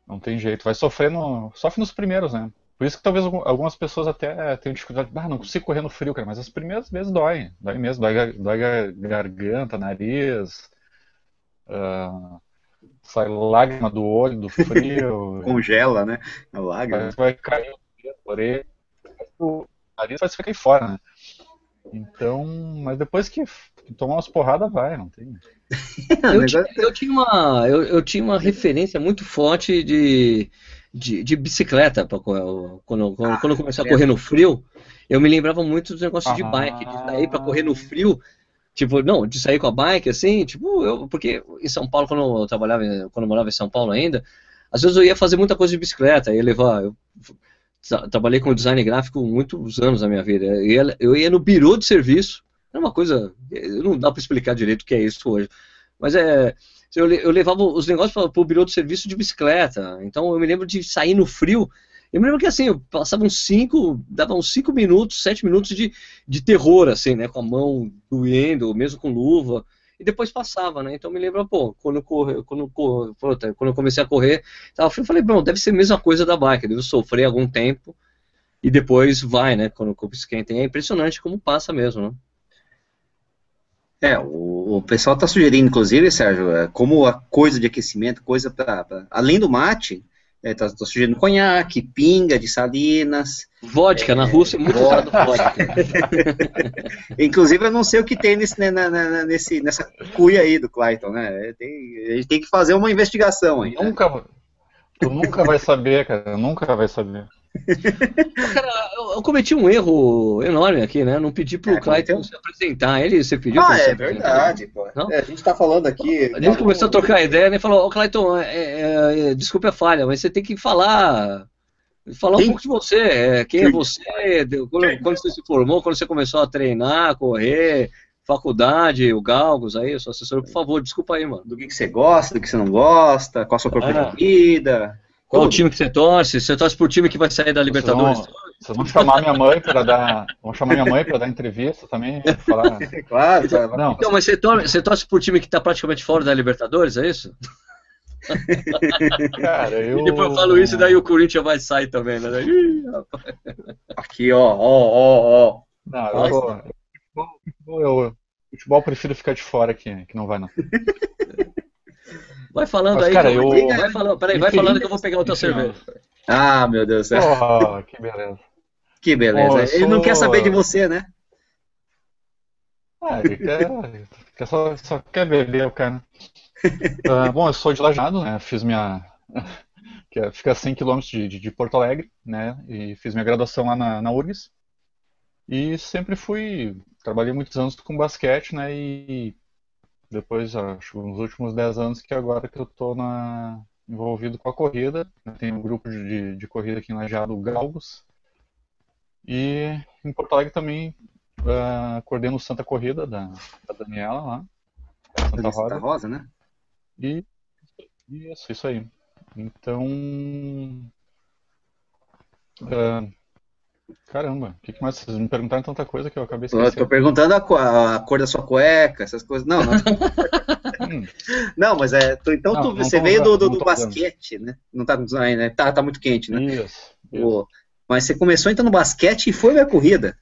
não tem jeito. Vai sofrer no, sofre nos primeiros, né? Por isso que talvez algumas pessoas até tenham dificuldade. Ah, não consigo correr no frio, cara. Mas as primeiras vezes dói. Dói mesmo. Dói, dói garganta, nariz. ah, sai lágrima do olho, do frio, Congela, né? A lágrima. parece que vai cair o dedo, orelha, o nariz vai ficar aí fora, né? Então, mas depois que tomar umas porradas, vai, não tem. Eu, tinha, eu tinha uma, eu, eu tinha uma referência muito forte de, de, de bicicleta pra, quando, quando, Ah, quando eu comecei a correr no frio. Eu me lembrava muito dos negócios de Ah. bike, de sair pra correr no frio. Tipo, não, de sair com a bike, assim, tipo, eu, porque em São Paulo, quando eu trabalhava, quando eu morava em São Paulo ainda, às vezes eu ia fazer muita coisa de bicicleta, ia levar, eu tra- trabalhei com design gráfico muitos anos na minha vida, eu ia, eu ia no birô de serviço, era uma coisa, não dá para explicar direito o que é isso hoje, mas é, eu, eu levava os negócios para o birô de serviço de bicicleta, então eu me lembro de sair no frio, eu me lembro que assim, eu passava uns 5, dava uns 5 minutos, 7 minutos de, de terror, assim, né, com a mão doendo, mesmo com luva, e depois passava, né, então eu me lembro, pô, quando eu, corre, quando, eu cor- puta, quando eu comecei a correr, tava frio, eu falei, bom, deve ser a mesma coisa da bike, eu devo sofrer algum tempo, e depois vai, né, quando o corpo esquenta, é impressionante como passa mesmo, né. É, o, o pessoal está sugerindo, inclusive, Sérgio, é, como a coisa de aquecimento, coisa para. Além do mate, está sugerindo conhaque, pinga de salinas. Vodka, na Rússia é muito usado vodka. Inclusive, eu não sei o que tem nesse, né, na- na- nesse, nessa cuia aí do Clayton, né? Tem- a gente tem que fazer uma investigação aí. né? Nunca, tu nunca vai saber, cara, nunca vai saber. Cara, eu, eu cometi um erro enorme aqui, né? Não pedi pro É, Clayton se apresentar. Ele, você pediu pra Ah, é verdade, pô. É, a gente está falando aqui. A gente começou a trocar ideia, né? Falou, ô Clayton, é, é, é, desculpe a falha, mas você tem que falar. Falar um Quem? pouco de você. é, quem é Quem? você? de- Quando, quando você se formou, quando você começou a treinar, correr, faculdade, o Galgos aí, o seu assessor, por favor, desculpa aí, mano. Do que, que você gosta, do que você não gosta, qual a sua cor Ah. preferida. Qual o Tudo. time que você torce? Você torce pro time que vai sair da Libertadores? Vocês vão, vocês vão chamar minha mãe para dar, vão chamar minha mãe para dar entrevista também, falar. Claro, claro. Não, Então, mas você torce, você torce pro time que tá praticamente fora da Libertadores, é isso? cara, eu. E depois eu falo isso e daí o Corinthians vai sair também, né? Ih. Aqui, ó, ó, ó, ó. Não, eu, futebol, futebol, eu, futebol eu prefiro ficar de fora que, que não vai não. Vai falando Mas, aí, cara, que eu- eu- vai falando, peraí, vai falando que eu vou pegar outra cerveja. Ah, meu Deus do céu. Oh, que beleza. Que beleza. Eu Ele não sou- quer saber de você, né? Ah, ele quer, só, só quer beber o cara. Ah, bom, eu sou de Lajeado, né? Fiz minha. que é- fica a 100 km de, de, de Porto Alegre, né? E fiz minha graduação lá na, na URGS. E sempre fui. Trabalhei muitos anos com basquete, né? E depois, acho, nos últimos 10 anos que agora que eu tô na, envolvido com a corrida. né, Tem um grupo de, de corrida aqui em Lajeado, o Galgos. E em Porto Alegre também ah, coordeno o Santa Corrida da, da Daniela lá. da Santa Santa Rosa. Rosa, né? E isso, isso aí. Então. ah, caramba, o que, que mais? Vocês me perguntaram tanta coisa que eu acabei Eu tô esquecendo. perguntando a, co- a cor da sua cueca, essas coisas. Não, não, Hum, não mas é. tu- então Não, tu- não você veio do, usando, do, não do tô usando. basquete, né? Não tá aí, né? Tá, tá muito quente, né? isso. mas você começou então no basquete e foi na corrida.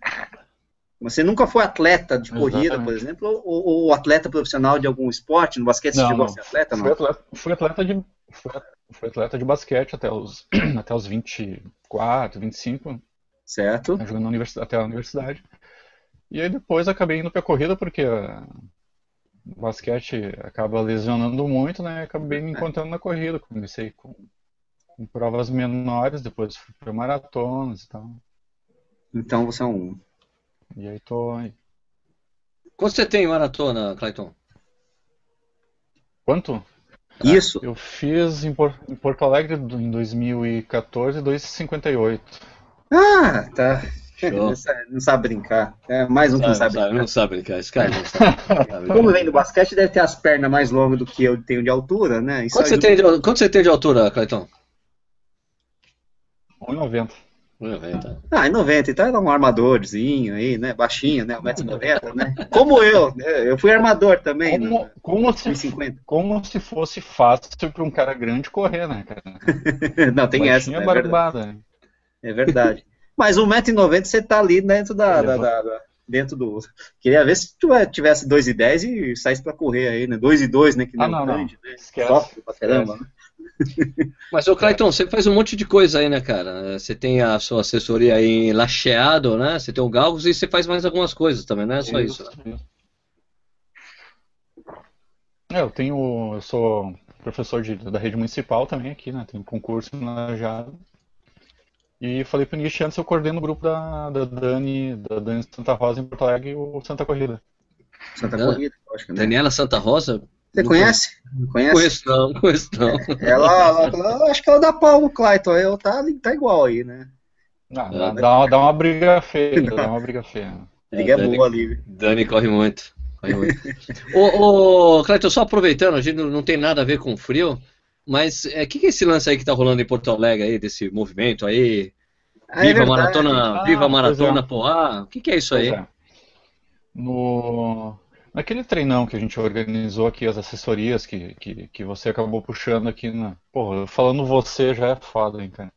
Você nunca foi atleta de corrida, Exatamente. por exemplo, ou, ou atleta profissional de algum esporte? No basquete você Não, chegou a ser atleta, Fui não? atleta, fui atleta de. Fui, fui atleta de basquete até os, até os 24, 25, Certo? jogando na universidade, até a universidade. E aí depois acabei indo pra corrida porque ah, o basquete acaba lesionando muito, né? Acabei me encontrando na corrida. Comecei com, com provas menores, depois fui pra maratonas e tal. Então você é um. E aí tô aí. Quanto você tem em maratona, Clayton? Quanto? Isso. Eu fiz em, Por- em Porto Alegre em 2014, 2,58. Ah, tá. Show. Não sabe, não sabe brincar. É mais um que não sabe brincar. não sabe brincar, esse cara não sabe. Como vem do basquete, deve ter as pernas mais longas do que eu tenho de altura, né? Isso Quanto você, tem de, quanto você tem de altura, Clayton? 1,90. 90. Ah, em 90, então era um armadorzinho aí, né? Baixinho, né? 1,90m, né? Como eu, né? Eu fui armador também, Como, né? como, se, 1,50m. como se fosse fácil para um cara grande correr, né, cara? Não, tem essa, Baixinho né? é é verdade. barbada. Né? É verdade. Mas 1,90m você tá ali dentro da, da, da, da- dentro do. Queria ver se tu tivesse 2 e 10 e saísse pra correr aí, né? 2 e 2, né? Que ah, não, grande, não. né? Esquece. Sofre pra caramba, né? Mas, ô Clayton, você faz um monte de coisa aí, né, cara? Você tem a sua assessoria aí em Lacheado, né? Você tem o Galgos e você faz mais algumas coisas também, não é só isso. né? É, eu tenho. Eu sou professor de, da rede municipal também aqui, né? Tenho concurso na Lajeado. E falei pro Nish antes, eu coordeno o grupo da, da Dani, da Dani Santa Rosa em Porto Alegre e o Santa Corrida. Santa Ah, Corrida, acho que né? Daniela Santa Rosa? Você conhece? Não Não conhece? conheço não, não conheço não. Ela, ela, ela- acho que ela dá pau no Clayton, eu tá, tá igual aí, né? Ah, Ah, dá, dá uma, dá uma briga feia, dá uma briga feia. Liga é Dani- boa ali. Dani corre muito. Corre muito. ô, ô, Clayton, só aproveitando, a gente não, não tem nada a ver com frio, mas o que, que é esse lance aí que tá rolando em Porto Alegre aí, desse movimento aí? Ah, é Viva verdade. Maratona, Ah, Viva Maratona é. Poá? O que, que é isso aí? É. No, naquele treinão que a gente organizou aqui, as assessorias que, que, que você acabou puxando aqui na. Porra, falando você já é foda, hein, cara.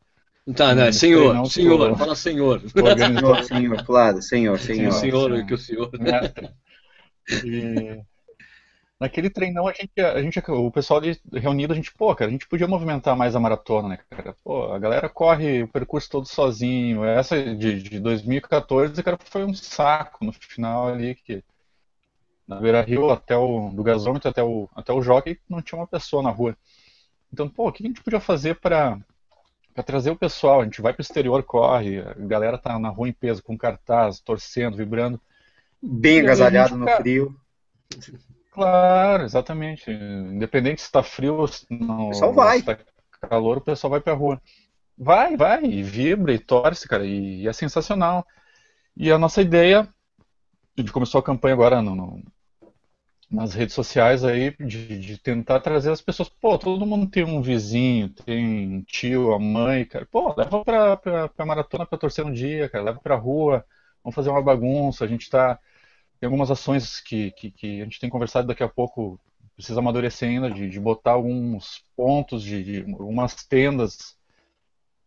Tá, né? Senhor, senhor, fala senhor. Organizou Senhor, senhor, claro, senhor, senhor. senhor, sim. que o senhor. mestre. E naquele treinão a gente, a gente, o pessoal reunido, a gente, pô, cara, a gente podia movimentar mais a maratona, né, cara? Pô, a galera corre o percurso todo sozinho. Essa de, de 2014, cara, foi um saco no final ali que na Beira Rio até o do gasômetro até o até o jockey não tinha uma pessoa na rua. Então, pô, o que a gente podia fazer para para trazer o pessoal? A gente vai pro exterior, corre, a galera tá na rua em peso com cartaz, torcendo, vibrando. Bem agasalhado no cara, frio. Claro, exatamente. Independente se está frio ou se não, O pessoal vai. se tá calor, o pessoal vai pra rua. Vai, vai, e vibra e torce, cara, e, e é sensacional. E a nossa ideia, a gente começou a campanha agora no- no- nas redes sociais aí, de, de tentar trazer as pessoas. Pô, todo mundo tem um vizinho, tem um tio, a mãe, cara. Pô, leva pra, pra, pra maratona pra torcer um dia, cara, leva pra rua, vamos fazer uma bagunça. A gente tá. Tem algumas ações que, que, que a gente tem conversado daqui a pouco, precisa amadurecer ainda, de, de botar alguns pontos, de, de algumas tendas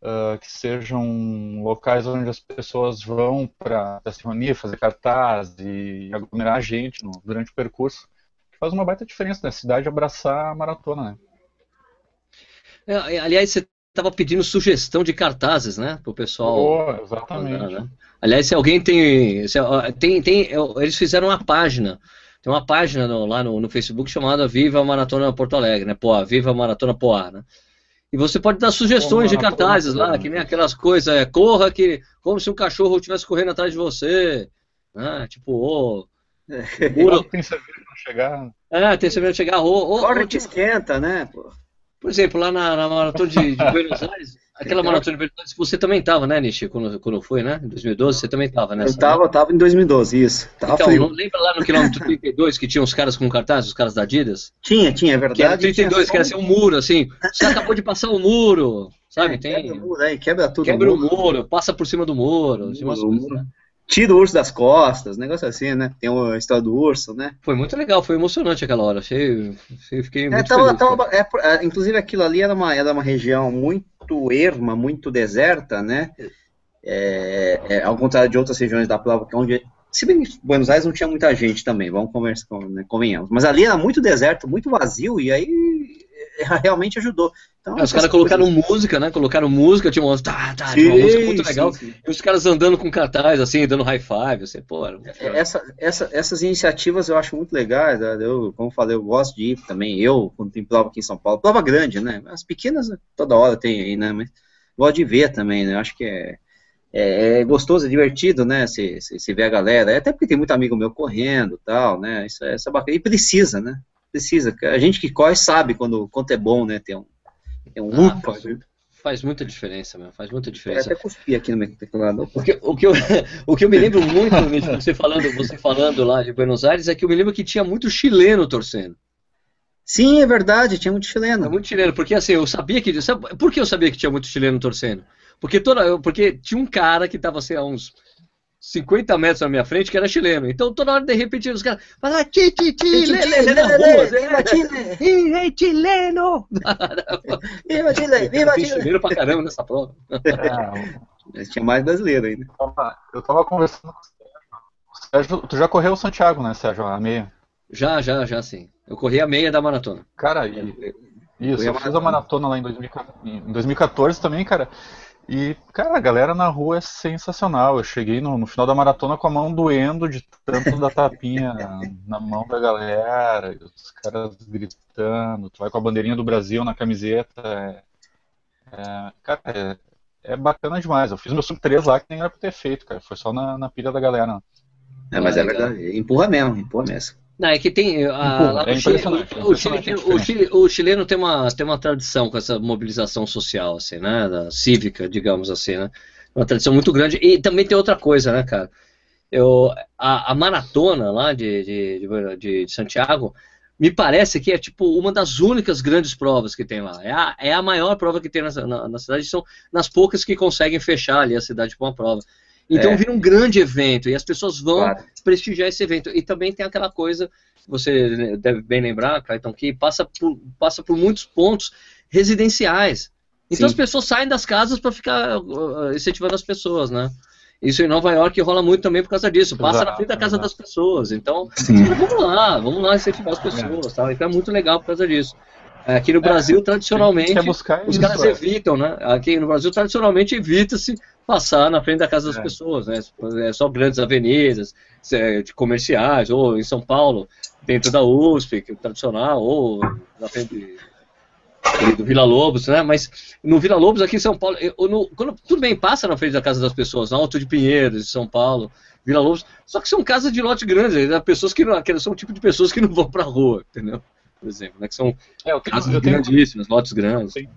ah, que sejam locais onde as pessoas vão para se reunir, fazer cartaz e aglomerar gente no- durante o percurso. Que faz uma baita diferença na cidade abraçar a maratona, né? É, aliás, você estava pedindo sugestão de cartazes, né? Pro pessoal. Boa, exatamente. né? Aliás, se alguém tem, se- tem, tem, eles fizeram uma página, tem uma página no- lá no, no Facebook chamada Viva Maratona Porto Alegre, né? Poá, Viva Maratona Poá, né? E você pode dar sugestões de Maratona cartazes lá, que nem aquelas coisas, é, corra que, como se um cachorro estivesse correndo atrás de você, né? Tipo, ô, muro, Tem cerveja pra chegar. é, tem certeza de chegar, ô, ô, Corre ô, que tipo, esquenta, né? pô? Por exemplo, lá na, na maratona de, de Buenos Aires, aquela maratona de Buenos Aires, você também estava, né, Nishi, quando, quando foi, né? Em 2012, você também estava nessa. Eu tava, tava em 2012, isso. Tava Então, frio. lembra lá no quilômetro 32 que tinha uns caras com cartaz, os caras da Adidas? Tinha, tinha, é verdade. Que era 32, tinha que era assim um muro, assim. Você acabou de passar o muro, sabe? É, Tem. Quebra o muro aí, quebra tudo. Quebra o muro. muro, passa por cima do muro, Muro, coisas, muro. né? Tira o urso das costas, negócio assim, né? Tem a história do urso, né? Foi muito legal, foi emocionante aquela hora. Achei, achei- fiquei É, muito tava- feliz. tava- é, é, inclusive aquilo ali era uma, era uma região muito erma, muito deserta, né? É, é, ao contrário de outras regiões da prova, que é onde. Se bem que Buenos Aires não tinha muita gente também, vamos conversar, né, convenhamos. Mas ali era muito deserto, muito vazio, e aí é, realmente ajudou. Então, É, os caras colocaram coisas- música, né? Colocaram música, tinha uma, tá, tá, Sim, uma música muito legal. sim, sim. E os caras andando com cartaz, assim, dando high five, assim, pô, É. Essa, essa, essas iniciativas eu acho muito legais. né? Eu, como eu falei, eu gosto de ir também. Eu, quando tem prova aqui em São Paulo, prova grande, né? As pequenas toda hora tem aí, né? Mas gosto de ver também, né? Eu acho que é, é, é gostoso, é divertido, né? Se, se, se ver a galera. Até porque tem muito amigo meu correndo tal, né? Isso, é- isso é bacana. E precisa, né? Precisa. A gente que corre sabe quando, quanto é bom, né? Ter um, ter um Ah, upa. faz, né? faz muita diferença, meu, faz muita Eu diferença. até cuspi aqui no meu teclado. O que, o, que eu, o que eu me lembro muito, você falando, você falando lá de Buenos Aires, é que eu me lembro que tinha muito chileno torcendo. Sim, é verdade, tinha muito É chileno. muito chileno, porque assim, eu sabia que. Sabe, por que eu sabia que tinha muito chileno torcendo? Porque, toda, porque tinha um cara que estava assim, a uns 50 metros na minha frente que era chileno. Então toda hora, de repente, os caras falavam, ti, ti, ti, lê, lê, lê. Viva Chile! Chileno! Viva Chile! Viva Chile! chileno pra caramba nessa prova. É, Mas tinha mais brasileiro ainda. eu tava- eu tava conversando com Sérgio, tu já correu o Santiago, né, Sérgio? A meia? Já, já, já sim. Eu corri a meia da maratona. Cara, e, isso, eu fiz a maratona lá em 2014, em 2014 também, cara. E, cara, a galera na rua é sensacional. Eu cheguei no, no final da maratona com a mão doendo de tanto da tapinha na mão da galera, os caras gritando, tu vai com a bandeirinha do Brasil na camiseta. É, é, cara, é, é, bacana demais. Eu fiz meu sub 3 lá que nem era pra ter feito, cara. Foi só na, na pilha da galera. É, mas é verdade, empurra mesmo, empurra mesmo. Não, é que tem. A, é o, Chile, o, Chile, o, chileno tem uma, tem uma tradição com essa mobilização social, assim, né? Da cívica, digamos assim, né? Uma tradição muito grande. E também tem outra coisa, né, cara? Eu, a, a maratona lá de, de, de, de, Santiago me parece que é tipo uma das únicas grandes provas que tem lá. É a, é a maior prova que tem na, na, na cidade, são nas poucas que conseguem fechar ali a cidade com uma prova. Então é. vira um grande evento e as pessoas vão claro. prestigiar esse evento. E também tem aquela coisa, você deve bem lembrar, Clayton, que passa por, passa por muitos pontos residenciais. Então Sim. as pessoas saem das casas para ficar uh, incentivando as pessoas, né? Isso em Nova York rola muito também por causa disso. Passa exato, na frente da casa exato. das pessoas. Então, vamos lá, vamos lá incentivar as pessoas. É. Tal. Então é muito legal por causa disso. Aqui no é, Brasil, tradicionalmente, os isso, caras é. evitam, né? Aqui no Brasil, tradicionalmente, evita-se passar na frente da casa das é. pessoas, né? É só grandes avenidas, de comerciais, ou em São Paulo, dentro da USP, que é tradicional, ou na frente do Vila Lobos, né? Mas no Vila Lobos, aqui em São Paulo, eu, no, quando, tudo bem, passa na frente da casa das pessoas, na Alto de Pinheiros, de São Paulo, Vila Lobos, só que são casas de lote grande, né? pessoas que, não, que são o tipo de pessoas que não vão pra rua, entendeu? por exemplo, né, que são é, tenho, casas eu grandíssimas, tenho, lotes grandes. Eu tenho,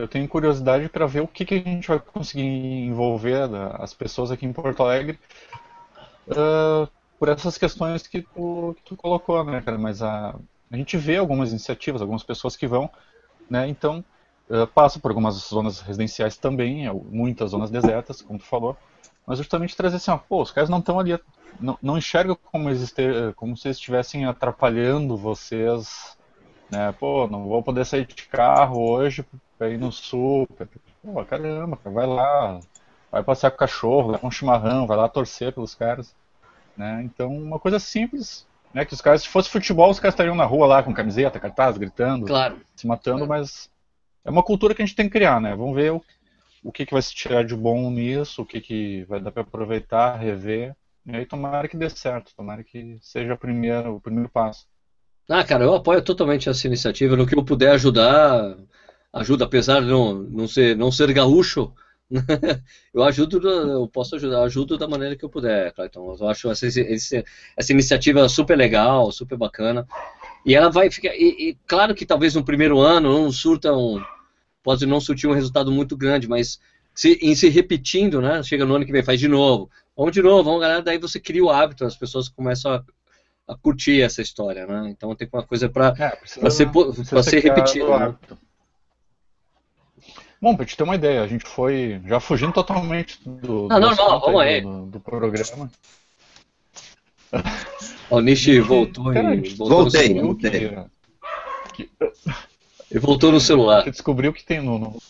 eu tenho curiosidade para ver o que, que, a gente vai conseguir envolver as pessoas aqui em Porto Alegre uh, por essas questões que tu, que tu colocou, né, cara? Mas a, a gente vê algumas iniciativas, algumas pessoas que vão, né? Então uh, passa por algumas zonas residenciais também, muitas zonas desertas, como tu falou, mas justamente trazer assim, ó, pô, os caras não estão ali não, não enxerga como, como se estivessem atrapalhando vocês, né? Pô, não vou poder sair de carro hoje para ir no super. Pô, caramba, vai lá, vai passear com o cachorro, vai com um chimarrão, vai lá torcer pelos caras, né? Então, uma coisa simples, né? Que os caras, se fosse futebol, os caras estariam na rua lá com camiseta, cartaz, gritando, claro. se matando, claro. mas é uma cultura que a gente tem que criar, né? Vamos ver o, o que, que vai se tirar de bom nisso, o que, que vai dar para aproveitar, rever e aí tomara que dê certo, tomara que seja primeiro, o primeiro passo. Ah, cara, eu apoio totalmente essa iniciativa. No que eu puder ajudar, ajuda, apesar de não, não, ser, não ser gaúcho, eu ajudo, eu posso ajudar, ajudo da maneira que eu puder, Clayton. Eu acho essa, essa iniciativa super legal, super bacana. E ela vai ficar. E, e, claro que talvez no primeiro ano não surta um. Pode não surtir um resultado muito grande, mas se, em se repetindo, né? Chega no ano que vem, faz de novo. Vamos de novo, vamos, galera. Daí você cria o hábito, as pessoas começam a, a curtir essa história, né? Então tem uma coisa para é, ser, pra ser repetida. Né? Bom, pra te ter uma ideia, a gente foi já fugindo totalmente do, ah, do, normal, vamos aí. Do, do, programa. O Nishi voltou Cara, e voltou voltei, voltei. Que, que... Ele voltou no celular. Você descobriu que tem no, no,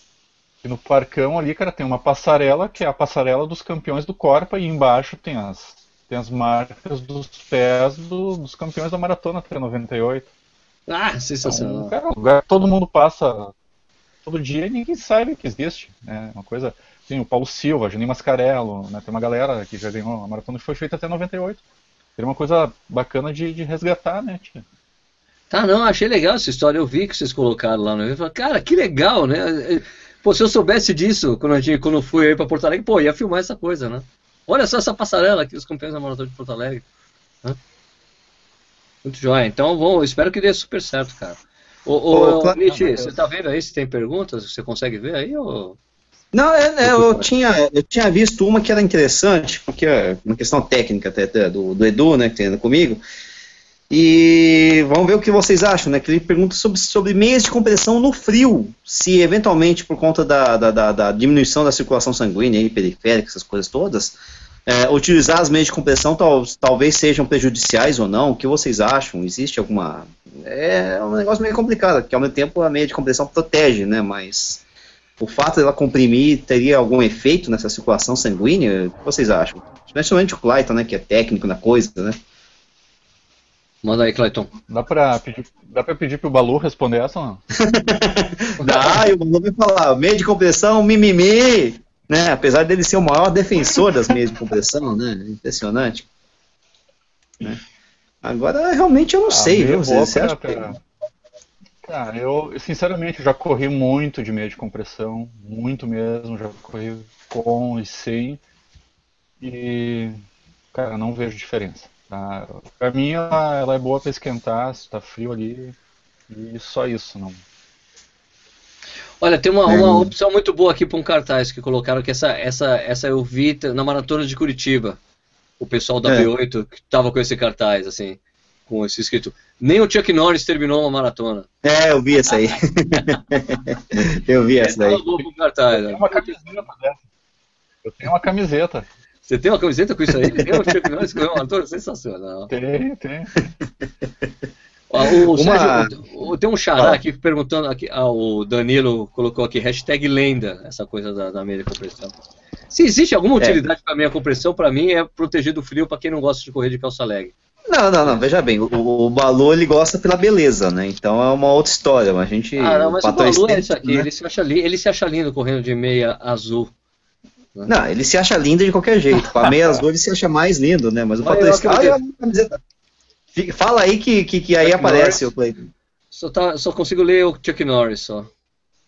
no parcão ali, cara, tem uma passarela, que é a passarela dos campeões do Corpa, e embaixo tem as, tem as marcas dos pés do, dos campeões da maratona até 98. Ah, sensacional. Então, cara, um lugar todo mundo passa todo dia e ninguém sabe que existe. É uma coisa. Tem o Paulo Silva, Juninho Mascarello, né, tem uma galera que já ganhou a maratona que foi feita até 98. Seria uma coisa bacana de, de resgatar, né, tia? Tá, não, achei legal essa história. Eu vi que vocês colocaram lá no evento. Cara, que legal, né? Pô, se eu soubesse disso quando, a gente, quando eu fui aí pra Porto Alegre, pô, ia filmar essa coisa, né? Olha só essa passarela aqui, os campeões da maratona de Porto Alegre. Né? Muito jóia. Então, bom, espero que dê super certo, cara. Ô, ô, ô Nietzsche, você tá vendo aí se tem perguntas? Você consegue ver aí? Ou... Não, é, é, eu, tinha, eu tinha visto uma que era interessante, porque é uma questão técnica até do, do Edu, né, que tem comigo. E vamos ver o que vocês acham, né? Que ele pergunta sobre, sobre meias de compressão no frio, se eventualmente por conta da, da, da, da diminuição da circulação sanguínea e periférica, essas coisas todas, é, utilizar as meias de compressão tal, talvez sejam prejudiciais ou não. O que vocês acham? Existe alguma. É um negócio meio complicado, porque ao mesmo tempo a meia de compressão protege, né? Mas o fato dela comprimir teria algum efeito nessa circulação sanguínea? O que vocês acham? Especialmente o Clayton, né, que é técnico na coisa, né? Manda aí, Clayton. Dá pra pedir, dá pra pedir pro Balu responder essa ou não? Dá, e o Balu vai falar, meio de compressão, mimimi! Né? Apesar dele ser o maior defensor das meias de compressão, né? Impressionante. Né? Agora, realmente, eu não Ah, sei, viu? Você, você pra- acha que... Cara, eu, sinceramente, já corri muito de meia de compressão, muito mesmo, já corri com e sem, e, cara, não vejo diferença. Tá? Pra mim, ela, ela é boa pra esquentar, se tá frio ali, e só isso, não. Olha, tem uma, É. uma opção muito boa aqui para um cartaz que colocaram que essa, essa, essa eu vi na maratona de Curitiba. O pessoal da É. B8 que tava com esse cartaz, assim, com esse escrito. Nem o Chuck Norris terminou uma maratona. É, eu vi essa aí. eu vi essa daí. Boa pro cartaz. Eu né? tenho uma camiseta dessa. Eu tenho uma camiseta. Você tem uma camiseta com isso aí? O Chuck Norris correu uma maratona? Sensacional. Tem, tem. O Uma- Sérgio, o- tem um xará Fala. aqui perguntando, aqui, ah, o Danilo colocou aqui, hashtag lenda, essa coisa da, da meia compressão. Se existe alguma utilidade para meia compressão, para mim é proteger do frio para quem não gosta de correr de calça leg. Não, não, não, veja bem, o, o Balu ele gosta pela beleza, né? Então é uma outra história, mas a gente. Ah, não, mas o fator Balu é isso aqui, né? ele, se acha ele se acha lindo correndo de meia azul. Não, ele se acha lindo de qualquer jeito. Com a meia azul ele se acha mais lindo, né? Mas o fator. Ah, é uma camiseta. Fica- Fala aí que, que, que aí Chuck aparece Norris. o Clayton. Só, tá, só consigo ler o Chuck Norris só.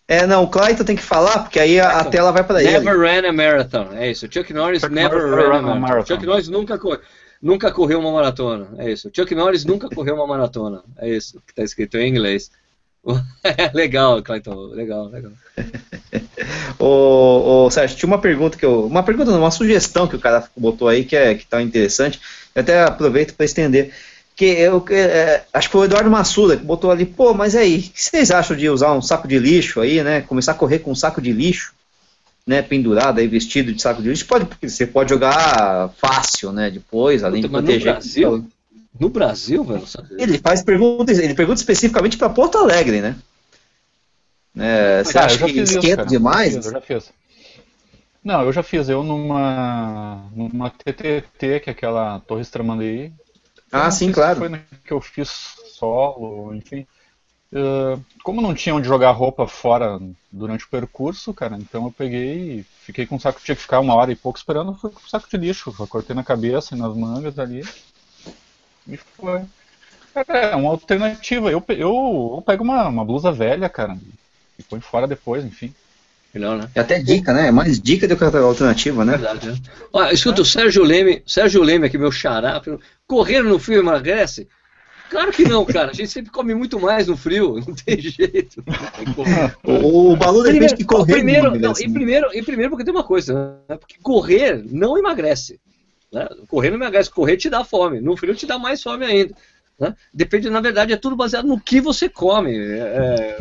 É, não, o Clayton tem que falar, porque aí a, a tela vai para ele. Never ran a marathon, é isso. Chuck Norris Chuck never Norris ran a ran a marathon. marathon. Chuck Norris nunca, cor- nunca correu uma maratona, é isso. Chuck Norris nunca correu uma maratona, é isso que está escrito em inglês. legal, Clayton, legal, legal. Ô, ô, Sérgio, tinha uma pergunta que eu. Uma pergunta, não, uma sugestão que o cara botou aí que, é, que tá interessante. Eu até aproveito para estender. Que eu é, acho que foi o Eduardo Massuda que botou ali, pô, mas aí, o que vocês acham de usar um saco de lixo aí, né? Começar a correr com um saco de lixo, né? Pendurado aí, vestido de saco de lixo. Pode, você pode jogar fácil, né? Depois, além Puta, de mas no proteger. Brasil? No Brasil, velho? Ele faz perguntas, ele pergunta especificamente para Porto Alegre, né? É, você Cara, acha que fiz isso, esquenta cara. demais? Eu já fiz. Não, eu já fiz. Eu numa, numa TTT, que é aquela Torres Tramandaí. Eu Ah, sim, claro. Foi que eu fiz solo, enfim. Eh, como não tinha onde jogar roupa fora durante o percurso, cara, então eu peguei e fiquei com o saco, tinha que ficar uma hora e pouco esperando, fui com o saco de lixo, cortei na cabeça e nas mangas ali. E foi. Cara, é uma alternativa. Eu, eu, eu pego uma, uma blusa velha, cara, e põe fora depois, enfim. Melhor, né? É até dica, né? É mais dica do que a alternativa, né? Verdade, né? Olha, escuta, o Sérgio Leme, Sérgio Leme aqui, meu xará, correr no frio emagrece? Claro que não, cara. A gente sempre come muito mais no frio, não tem jeito. Não tem como. O, o Balu depende de correr. primeiro, não, não, e, né? primeiro, e primeiro porque tem uma coisa, né? Porque correr não emagrece. Né? Correr não emagrece, correr te dá fome. No frio te dá mais fome ainda. né? Depende, na verdade, é tudo baseado no que você come. É, é,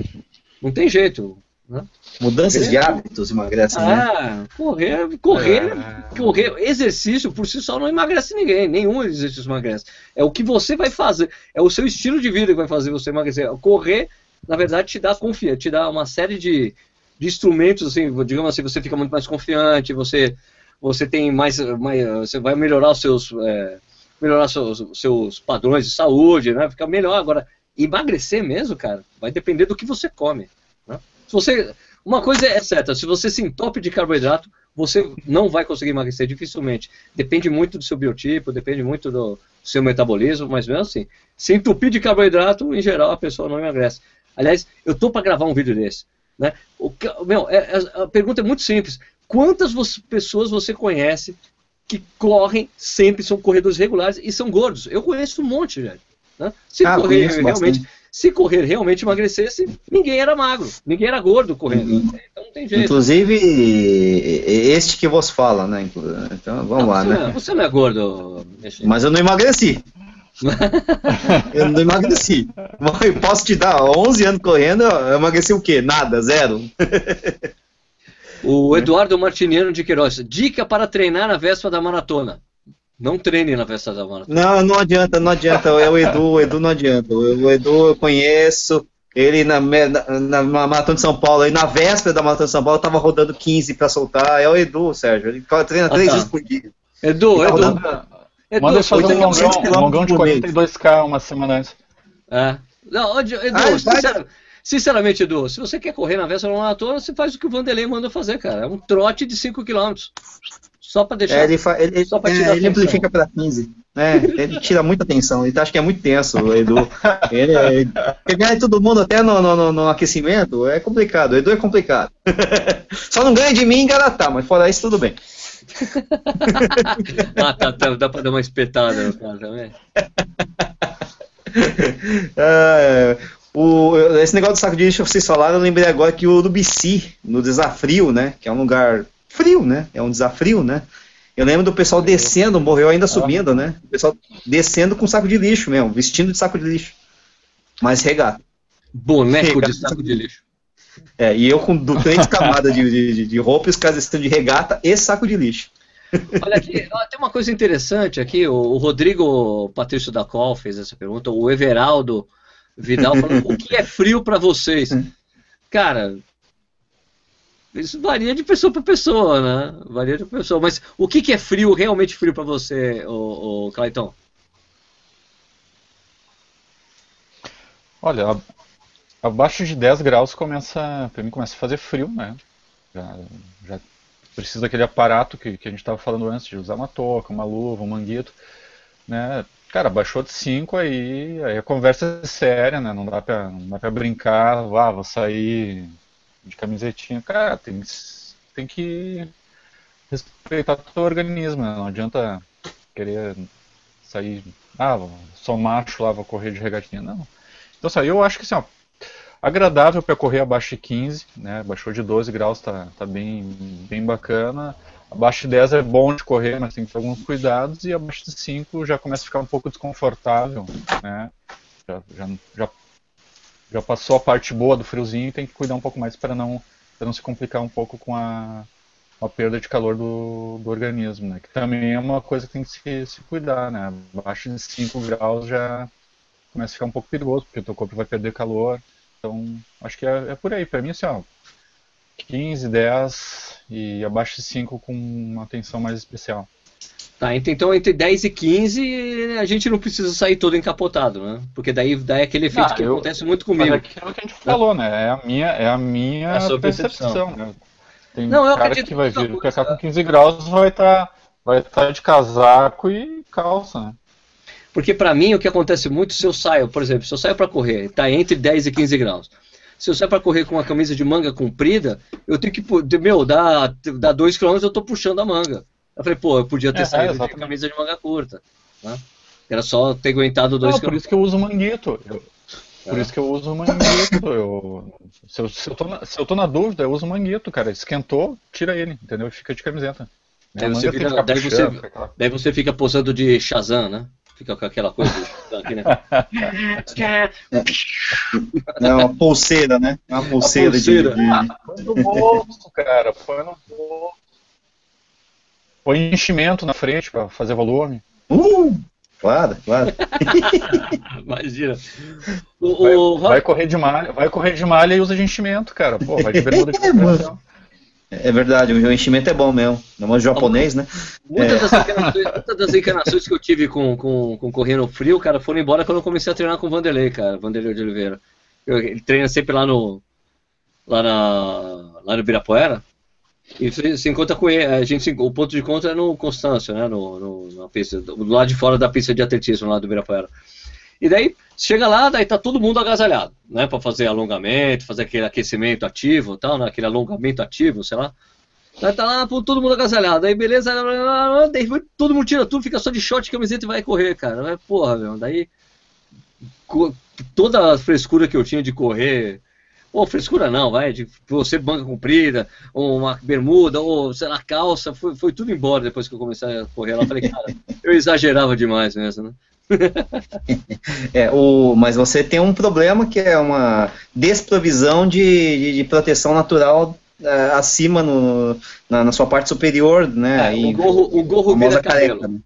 não tem jeito. Né? Mudanças de hábitos emagrecem, né? Ah, correr, correr, É. correr, exercício por si só não emagrece ninguém, nenhum exercício emagrece. É o que você vai fazer, é o seu estilo de vida que vai fazer você emagrecer. Correr, na verdade, te dá confiança, te dá uma série de, de instrumentos, assim, digamos assim, você fica muito mais confiante, você, você tem mais, mais você vai melhorar os seus, é, melhorar seus, seus padrões de saúde, né? Fica melhor. Agora, emagrecer mesmo, cara, vai depender do que você come. né? Se você, uma coisa é certa, se você se entope de carboidrato, você não vai conseguir emagrecer dificilmente. Depende muito do seu biotipo, depende muito do seu metabolismo, mas mesmo assim, se entupir de carboidrato, em geral, a pessoa não emagrece. Aliás, eu tô para gravar um vídeo desse. Né? O que, meu, é- é- a pergunta é muito simples. Quantas você- pessoas você conhece que correm sempre, são corredores regulares e são gordos? Eu conheço um monte, velho. Né? Se Ah, correr realmente, bastante. se correr realmente emagrecesse, ninguém era magro, ninguém era gordo correndo. Uhum. Então não tem jeito. Inclusive, este que vos fala, né? Então, vamos Não, lá, você, né? não é, você não é gordo. Mas eu não emagreci. eu não emagreci. Mas posso te dar 11 anos correndo, eu emagreci o quê? Nada, zero. O Eduardo Martiniano de Queiroz. Dica para treinar na véspera da maratona. Não treine na véspera da maratona. Não, não adianta, não adianta. É o Edu, o Edu não adianta. O o Edu eu conheço. Ele na, me- na, na, na Maratona de São Paulo, aí na véspera da Maratona de São Paulo, tava rodando 15 pra soltar. É o Edu, Sérgio. Ele treina Ah, três tá. vezes por dia. Edu, Tá Edu, rodando- Edu, Manda ele fazer um 800 longão, um longão de por mês. 42k uma semana antes. É. Não, Edu, Ah, ele faz- sincera- sinceramente, Edu, se você quer correr na véspera da maratona, você faz o que o Vanderlei manda fazer, cara. É um trote de 5 km. Só pra deixar. É, ele, fa- ele, Só pra é, tirar ele amplifica pra 15. É, ele tira muita atenção. Ele acha que é muito tenso, o Edu. Ele, é- pegar todo mundo até no, no- no- no aquecimento é complicado. O Edu é complicado. Só não ganha de mim em Garatá, mas fora isso, tudo bem. Ah, tá, tá, dá pra dar uma espetada no cara também. É, o, esse negócio do saco de lixo que vocês falaram, eu lembrei agora que o Urubici, no Desafrio, né? Que é um lugar frio, né? É um desafrio, né? Eu lembro do pessoal descendo, morreu ainda subindo, né? O pessoal descendo com saco de lixo mesmo, vestindo de saco de lixo. Mas regata. Boneco de saco de lixo. É, e eu com três camadas de, de, de roupa e os caras estão de regata e saco de lixo. Olha aqui, ó, tem uma coisa interessante aqui. O, o Rodrigo Patrício da Col fez essa pergunta. O Everaldo Vidal falou: o que é frio pra vocês? Cara, isso varia de pessoa pra pessoa, né? Varia de pessoa. Mas o que, que é frio, realmente frio pra você, o, o Clayton? Olha, abaixo de 10 graus começa, pra mim começa a fazer frio, né? Já, já precisa daquele aparato que, que a gente estava falando antes, de usar uma touca, uma luva, um manguito, né? Cara, baixou de 5 aí, aí a conversa é séria, né? Não dá pra, não dá brincar, ah, vou sair de camisetinha. Cara, tem, tem que respeitar o teu organismo, né? Não adianta querer sair, ah, sou macho lá, vou correr de regatinha. Não. Então, assim, eu acho que assim, ó, agradável para correr abaixo de 15, né? Baixou de 12 graus, tá, tá bem, bem bacana. Abaixo de 10 é bom de correr, mas tem que ter alguns cuidados. E abaixo de 5 já começa a ficar um pouco desconfortável, né? Já, já, já, já passou a parte boa do friozinho e tem que cuidar um pouco mais para não, não se complicar um pouco com a, a perda de calor do, do organismo, né? Que também é uma coisa que tem que se, se cuidar, né? Abaixo de 5 graus já começa a ficar um pouco perigoso, porque o teu corpo vai perder calor. Então, acho que é, é por aí. Para mim, assim, ó, 15, 10 e abaixo de 5 com uma atenção mais especial. Tá, ent- então entre 10 e 15 a gente não precisa sair todo encapotado, né? Porque daí dá aquele efeito Ah, que eu- acontece muito Mas comigo. é aquilo que a gente falou, né? É a minha, é a minha É a percepção. percepção. né? Tem Não, eu cara acredito que vai que vir pra cá com 15 graus vai estar vai tá de casaco e calça, né? Porque pra mim o que acontece muito se eu saio, por exemplo, se eu saio pra correr, tá entre 10 e 15 graus. Se eu saio pra correr com uma camisa de manga comprida, eu tenho que, meu, dá, dá 2 km eu tô puxando a manga. Eu falei, pô, eu podia ter É, saído de exatamente. camisa de manga curta. Né? Era só ter aguentado 2 Não, km. por isso que eu uso manguito. Eu- por É. isso que eu uso manguito. Eu, se, eu, se, eu tô na, se eu tô na dúvida, eu uso manguito, cara. Esquentou, tira ele, entendeu? E Fica de camiseta. Daí você fica- daí puxando, você- aquela- Daí você fica posando de Shazam, né? Fica com aquela coisa do Shazam aqui, né? É uma pulseira, né? É uma pulseira, pulseira. de. de- Põe no bolso, cara. Põe no bolso. Põe enchimento na frente pra fazer volume. Uh! Claro, claro. Imagina. O, Vai, o- vai correr de malha, vai correr de malha e usa de enchimento, cara. Pô, vai de bermuda de É, compressão. É verdade, o enchimento é bom mesmo. Não é japonês, né? Muitas, das encarnações, muitas das encarnações que eu tive com, com, com correndo frio, cara, foram embora quando eu comecei a treinar com o Vanderlei, cara, Vanderlei de Oliveira. Eu, ele treina sempre lá no. lá, na, lá no Birapuera. E se, encontra com ele. A gente, o ponto de encontro é no Constâncio, né? No, no, na pista, do lado de fora da pista de atletismo lá do Birapuera. E daí, chega lá, daí tá todo mundo agasalhado, né? Pra fazer alongamento, fazer aquele aquecimento ativo tal, né? Aquele alongamento ativo, sei lá. Daí tá lá, todo mundo agasalhado. Aí beleza, daí todo mundo tira tudo, fica só de short, camiseta e vai correr, cara. Porra, meu. Daí toda a frescura que eu tinha de correr, ou frescura não, vai, de você manga comprida, ou uma bermuda, ou sei lá, calça, foi, foi tudo embora depois que eu comecei a correr lá. Eu falei, cara, eu exagerava demais mesmo, né? É, o, mas você tem um problema que é uma desprovisão de, de, de proteção natural é, acima no, na, na sua parte superior, né? É, o gorro, o gorro vira cabelo. careca, né?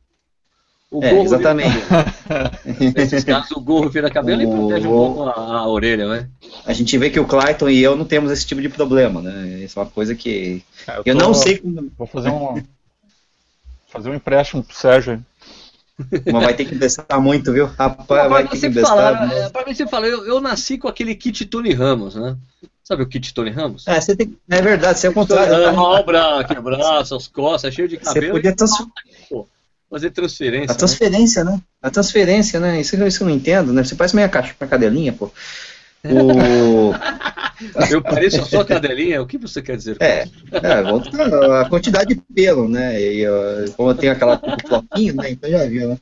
O É, gorro exatamente. Nesses casos, o gorro vira cabelo e O- protege um pouco a, a orelha, né? A gente vê que o Clayton e eu não temos esse tipo de problema, né? Isso é uma coisa que. É, Eu tô- não sei como. Vou fazer um. fazer um empréstimo pro Sérgio. aí. Mas vai ter que investir muito, viu? Rapaz, vai ter que você investir. fala, é, pra mim você fala, eu, eu nasci com aquele kit Tony Ramos, né? Sabe o kit Tony Ramos? É, você tem... é verdade, você é o contrário. Ramos, né? ó, o braço, que braço, as costas, cheio de Você cabelo. podia e trans... fazer transferência. A né? transferência, né? A transferência, né? Isso, isso eu não entendo, né? Você parece meio a caixa pra cadelinha, pô. O... Eu pareço a sua cadelinha, o que você quer dizer? É, é volta a quantidade de pelo, né? E, ó, como eu tenho aquela o flopinho, né? Então já viu, né?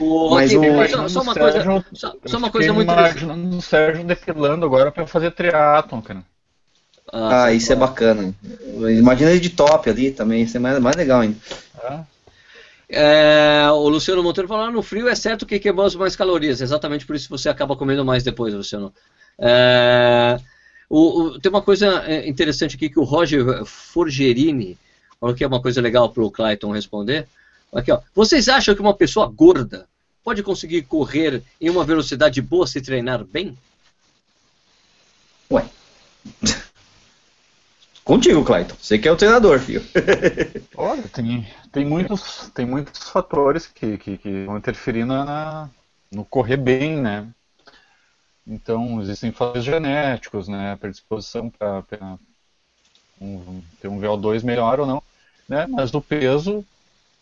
O, Mas aqui, o- só, só uma O coisa, Sérgio- só, só uma coisa muito interessante. imaginando o Sérgio defilando agora pra fazer triatlon, cara. Ah, sim, isso é bacana. Imagina ele de top ali também, isso é mais, mais legal ainda. É, o Luciano Monteiro falou, ah, no frio é certo que queimamos mais calorias, exatamente por isso você acaba comendo mais depois, Luciano. É, o- o- tem uma coisa é, interessante aqui que o Roger Forgerini falou que é uma coisa legal para o Clayton responder. Aqui, ó. Vocês acham que uma pessoa gorda pode conseguir correr em uma velocidade boa se treinar bem? Contigo, Clayton. Você que é o treinador, filho. Olha, tem, tem, muitos, tem muitos fatores que, que, que vão interferir na, no correr bem, né? Então, existem fatores genéticos, né? Predisposição para um, ter um VO2 melhor ou não, né? Mas o peso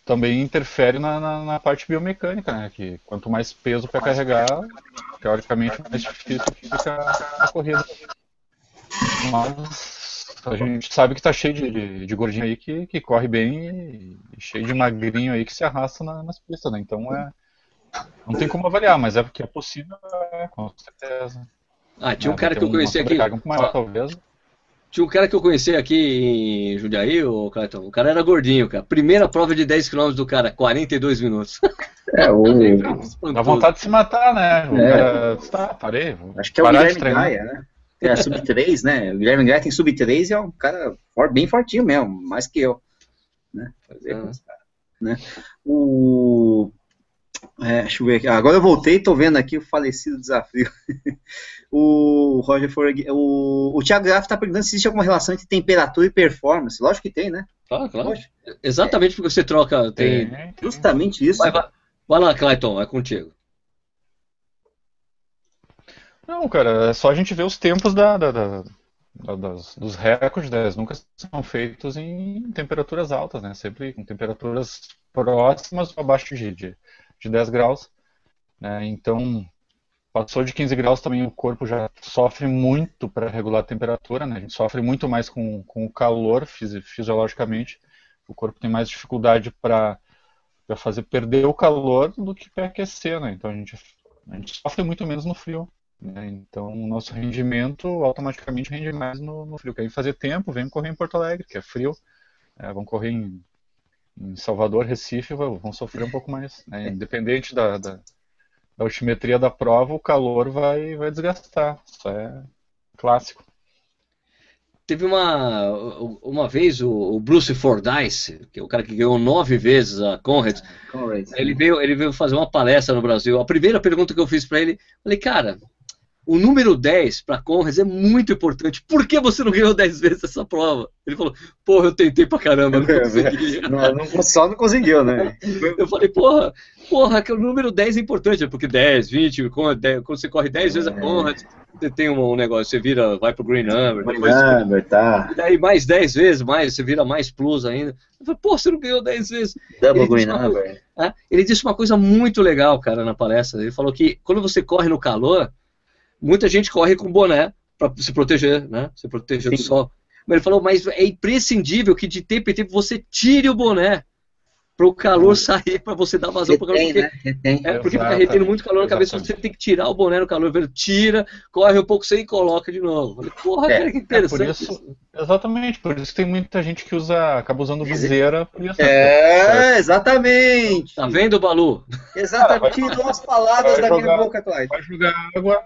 também interfere na, na, na parte biomecânica, né? Que quanto mais peso para carregar, teoricamente mais difícil fica a corrida. Mas a gente sabe que tá cheio de, de, de gordinho aí que, que corre bem e, cheio de magrinho aí que se arrasta na- nas pistas, né? Então é. Não tem como avaliar, mas é porque é possível, é, com certeza. Ah, tinha um É, cara que eu conheci aqui. maior, talvez. Tinha um cara que eu conheci aqui em Jundiaí, o Clayton. O cara era gordinho, cara. Primeira prova de 10 km do cara, 42 minutos. É, o... Dá vontade de se matar, né? O É. cara. Tá, parei. Acho que é o Guilherme. Gaia, né? É, sub-3, né? O Guilherme Gaia tem sub-3 e é um cara bem fortinho mesmo, mais que eu. Né? Fazer Ah. né? O... É, deixa eu ver aqui. Ah, agora eu voltei e tô vendo aqui o falecido desafio. o Roger Forg... o, o Thiago Graff tá perguntando se existe alguma relação entre temperatura e performance. Lógico que tem, né? Claro, claro. Lógico. Exatamente porque você troca. Tem... Tem. Justamente isso. Vai, vai, vai lá, Clayton, é contigo. Não, cara, é só a gente ver os tempos da, da- da- dos recordes, né? Eles nunca são feitos em temperaturas altas, né? Sempre com temperaturas próximas ou abaixo de, de, de 10 graus, né? Então, passou de 15 graus também o corpo já sofre muito para regular a temperatura, né? A gente sofre muito mais com, com o calor fisi- fisiologicamente. O corpo tem mais dificuldade para para fazer perder o calor do que para aquecer, né? Então a gente, a gente sofre muito menos no frio. Né? Então o nosso rendimento automaticamente rende mais no, no frio. Querem fazer tempo, vem correr em Porto Alegre, que é frio. É, vão correr em, em Salvador, Recife, vão, vão sofrer um pouco mais. né? Independente da, da, da altimetria da prova, o calor vai, vai desgastar. Isso é clássico. Teve uma, uma vez o, o Bruce Fordyce, que é o cara que ganhou nove vezes a Conrad, ele veio, ele veio fazer uma palestra no Brasil. A primeira pergunta que eu fiz para ele, falei, cara, o número 10 para Conrads é muito importante. Por que você não ganhou 10 vezes essa prova? Ele falou, porra, eu tentei pra caramba, não consegui. Não, não, só não conseguiu, né? Eu falei, porra, porra, que o número 10 é importante, porque 10, 20, quando você corre 10 vezes a Conrad, você tem um negócio, você vira, vai pro Green Number, depois Number, tá. e daí mais 10 vezes, mais, você vira mais plus ainda. Eu falei, pô, você não ganhou 10 vezes. Double Ele Green Number. Ah, Ele disse uma coisa muito legal, cara, na palestra. Ele falou que quando você corre no calor, muita gente corre com boné para se proteger, né? Se proteger do Sim. sol. Mas ele falou, mas é imprescindível que de tempo em tempo você tire o boné para o calor sair, para você dar vazão para o calor. Porque, né? Retém. é, porque fica retendo muito calor na cabeça, exatamente. você tem que tirar o boné no calor, velho. Tira, corre um pouco sem e coloca de novo. Falei, porra, É, cara, que É, por interessante. isso, exatamente, por isso que tem muita gente que usa, acaba usando viseira isso. né? É, exatamente. Tá vendo, Balu? Exatamente. Tirou as palavras Vai da minha boca, Clyde. Vai jogar água,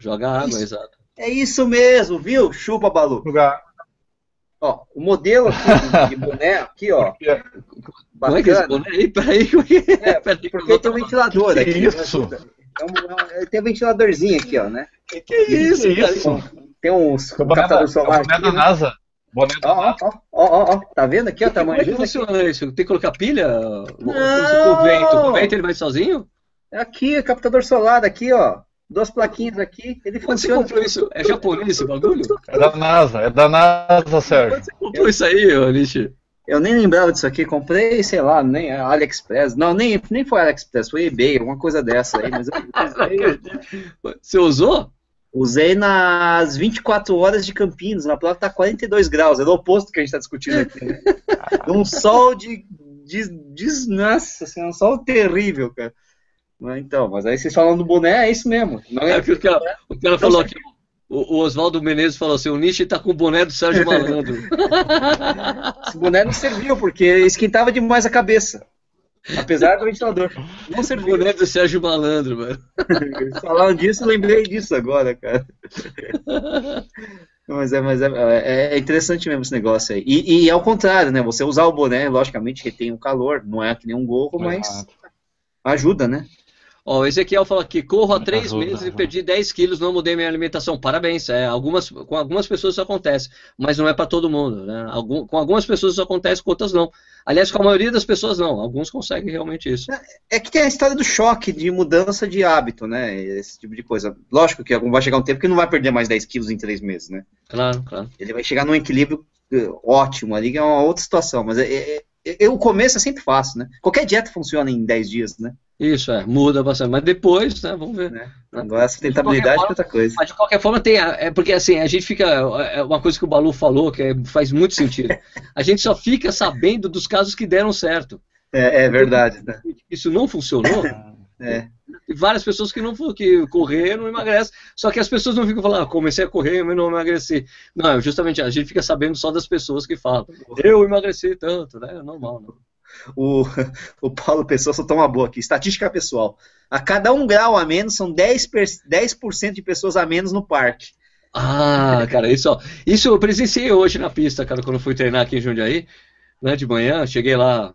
Joga água, Isso. exato. É isso mesmo, viu? Chupa, Balu. jogar Ó, o modelo aqui de boné, aqui, ó. Como é que é esse boné aí? Peraí, é que é? É, Porque tem um ventilador Que aqui. que é isso? É um- é um- tem um ventiladorzinho aqui, ó, né? Que que é isso, Que isso? Tem uns O boné, da, captador é o solar boné aqui, da né? NASA. Boné da Ó, ó, NASA. ó, ó, ó, ó. Tá vendo aqui, ó, Como é tamanho que aqui? funciona isso? Tem que colocar pilha? Não! O vento. O vento ele vai sozinho? É Aqui, captador solar aqui, ó. Duas plaquinhas aqui. Ele Quando você funciona. comprou isso? É japonês esse bagulho? É da NASA, é da NASA, Sérgio. Quando você comprou isso aí, ô Nishi? Eu nem lembrava disso aqui. Comprei, sei lá, nem AliExpress. Não, nem, nem foi AliExpress, foi eBay, alguma coisa dessa aí. Mas eu Você usou? usei nas 24 horas de Campinas. Na prova tá 42 graus. É o oposto do que a gente tá discutindo aqui. Né? um sol de, de, de. Nossa senhora, um sol terrível, cara. Mas Então, mas aí vocês falam do boné, é isso mesmo. Não É é, que o cara, o cara falou aqui. O, o Oswaldo Menezes falou assim: o Nishi tá com o boné do Sérgio Malandro. Esse boné não serviu, porque esquentava demais a cabeça. Apesar do ventilador. Não o serviu. boné do Sérgio Malandro, mano. Falando disso, eu lembrei disso agora, cara. Mas é, mas é, é- é interessante mesmo esse negócio aí. E, e ao contrário, né? Você usar o boné, logicamente, retém o calor. Não é que nem um gorro, mas ajuda, né? Ó, o Ezequiel fala aqui: corro há três Ajuda, meses e perdi 10 quilos, não mudei minha alimentação. Parabéns. É, algumas, com algumas pessoas isso acontece, mas não é para todo mundo. Né? Algum- com algumas pessoas isso acontece, com outras não. Aliás, com a maioria das pessoas não. Alguns conseguem realmente isso. É que tem a história do choque de mudança de hábito, né? Esse tipo de coisa. Lógico que vai chegar um tempo que não vai perder mais 10 quilos em três meses, né? Claro, claro. Ele vai chegar num equilíbrio eh, ótimo ali, que é uma outra situação. Mas é, é- é- o começo é sempre fácil, né? Qualquer dieta funciona em 10 dias, né? Isso, é, muda bastante. Mas depois, né, vamos ver. Agora a sustentabilidade é outra coisa. Mas de qualquer forma tem. a- É porque assim, a gente fica. É uma coisa que o Balu falou, que é- faz muito sentido. A gente só fica sabendo dos casos que deram certo. É, é verdade, né? Isso não funcionou. É. E várias pessoas que não que correram, emagrecem. Só que as pessoas não ficam falando, ah, comecei a correr, mas não emagreci. Não, justamente a gente fica sabendo só das pessoas que falam. Eu emagreci tanto, né? É normal, né? O, o Paulo Pessoa soltou uma boa aqui. Estatística pessoal. A cada um grau a menos, são 10%, per- 10 de pessoas a menos no parque. Ah, cara, isso, ó, isso eu presenciei hoje na pista, cara, quando eu fui treinar aqui em Jundiaí, né, de manhã, cheguei lá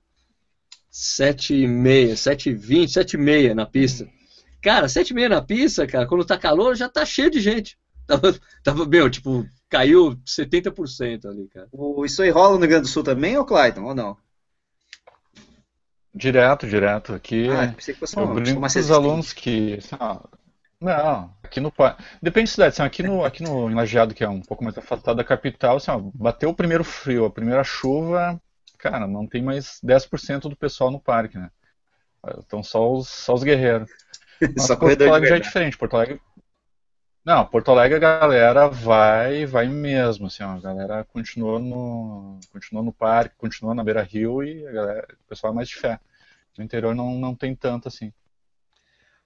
sete e meia, sete e vinte, sete e meia na pista. Cara, sete e meia na pista, cara, quando tá calor, já tá cheio de gente. Tava, tava meu, tipo, caiu 70% ali, cara. O- isso aí rola no Rio Grande do Sul também, ou Clayton? Ou não? Direto, direto. Aqui Ah, pensei que fosse eu uma, brinco uma com os alunos que. assim, não, aqui no. Depende da cidade. Assim, aqui no, aqui no em Lajeado, que é um pouco mais afastado da capital, assim, ó, bateu o primeiro frio, a primeira chuva, cara, não tem mais 10% do pessoal no parque, né? Então só os, só os guerreiros. Mas Só Porto Alegre já é diferente. Porto Alegre. Não, Porto Alegre a galera vai, vai mesmo, assim, a galera continua no, continua no parque, continua na beira rio e a galera, o pessoal é mais de fé. No interior não, não tem tanto assim.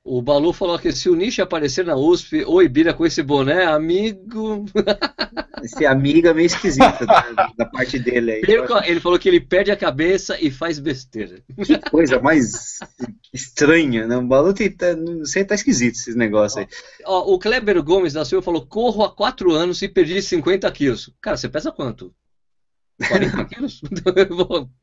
O Balu falou que se o Nishi aparecer na USP ou Ibira com esse boné, amigo. Esse amigo é meio esquisito da, da parte dele aí. Ele falou que ele perde a cabeça e faz besteira. Que coisa mais estranha, né? O Balu tem- tá, não sei, tá esquisito esses negócios aí. Ó, o Kleber Gomes da Silva falou: corro há 4 anos e perdi 50 quilos. Cara, você pesa quanto? 40 quilos?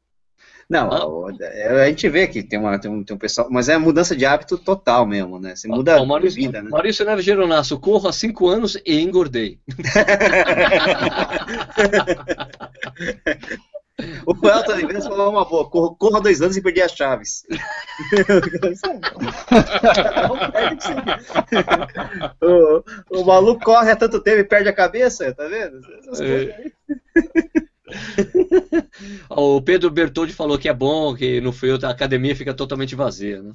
Não, Ah. é, a gente vê que tem, uma, tem, um, tem um pessoal, mas é mudança de hábito total mesmo, né? Você muda Ó, a Maurício, vida, né? Maurício Neves Geronasso, corro há 5 anos e engordei. O Elton Oliveira falou uma boa, corra, corra dois anos e perdi as chaves. O, o maluco corre há tanto tempo e perde a cabeça, tá vendo? Essas coisas aí. O Pedro Bertoldi falou que é bom, que no frio a academia fica totalmente vazia, né?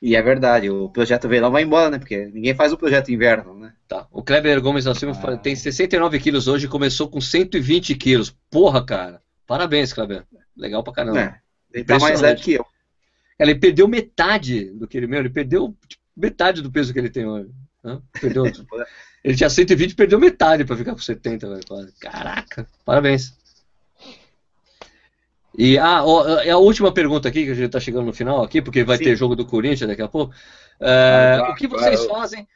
E é verdade, o projeto verão vai embora, né? Porque ninguém faz o projeto inverno, né? Tá. O Kleber Gomes da Silva fala- tem 69 quilos hoje e começou com 120 quilos. Porra, cara. Parabéns, Kleber. Legal pra caramba. É, ele tá mais leve que eu. Ele perdeu metade do que ele meu, ele perdeu tipo, metade do peso que ele tem hoje. né? Perdeu, ele tinha 120 perdeu metade pra ficar com 70, velho. Caraca, parabéns. E ah, ó, é a última pergunta aqui, que a gente tá chegando no final aqui, porque vai Sim. ter jogo do Corinthians daqui a pouco. É, Vai, o que vocês vai. fazem?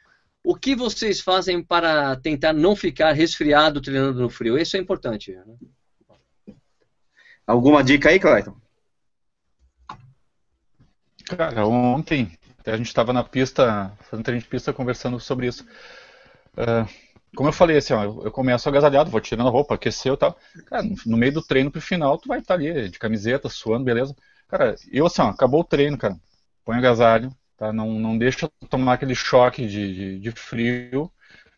O que vocês fazem para tentar não ficar resfriado treinando no frio? Isso é importante. Né? Alguma dica aí, Clayton? Cara, ontem a gente estava na pista, fazendo treino de pista, conversando sobre isso. Uh, como eu falei, assim, ó, eu começo agasalhado, vou tirando a roupa, aqueceu e tal. Cara, no meio do treino pro final, tu vai estar tá ali de camiseta, suando, beleza. Cara, eu assim, ó, acabou o treino, cara. Põe agasalho, tá? Não, não deixa tomar aquele choque de, de, de frio,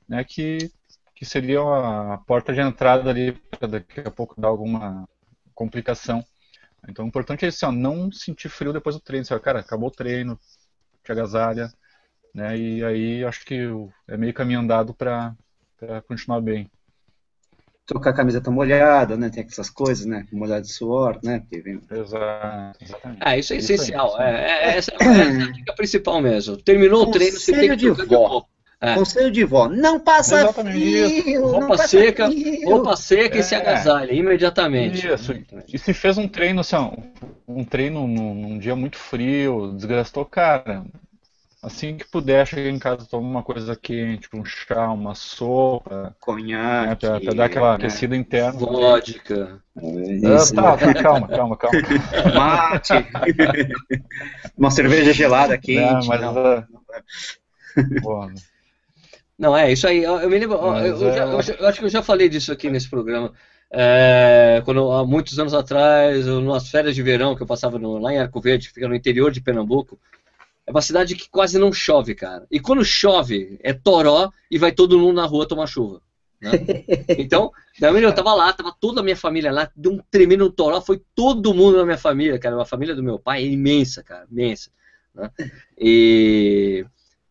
né? Que, que seria a porta de entrada ali para daqui a pouco dar alguma complicação. Então o importante é isso, ó, não sentir frio depois do treino. Assim, ó, cara, acabou o treino, te agasalha, né? E aí acho que é meio caminho andado para continuar bem. Trocar a camiseta molhada, né? Tem essas coisas, né? Molhada de suor, né? Vem... Exato, exatamente. Ah, isso é essencial. Isso é, é, essa é a dica principal mesmo. Terminou o treino, você tem que de vó. É. Conselho de vó, não passa Exatamente frio, roupa não seca, frio. roupa seca é. e se agasalha imediatamente. Isso. E se fez um treino assim, um treino num, num dia muito frio, desgastou, cara, assim que puder, chega em casa, toma uma coisa quente, tipo um chá, uma sopa. Conhaque. Né, pra, pra, dar aquela né? aquecida interna. Vodka. Ah, tá, tá, calma, calma, calma. Mate. uma cerveja gelada quente. Não, mas, não. Uh... Não, é, isso aí. Eu, me lembro. Eu, eu, já, é- eu, eu, acho que eu já falei disso aqui nesse programa. É, quando, há muitos anos atrás, nas férias de verão que eu passava no, lá em Arco Verde, que fica no interior de Pernambuco, é uma cidade que quase não chove, cara. E quando chove, é toró e vai todo mundo na rua tomar chuva. Né? Então, eu tava lá, tava toda a minha família lá, deu um tremendo toró, foi todo mundo na minha família, cara. A família do meu pai é imensa, cara, imensa. Né? E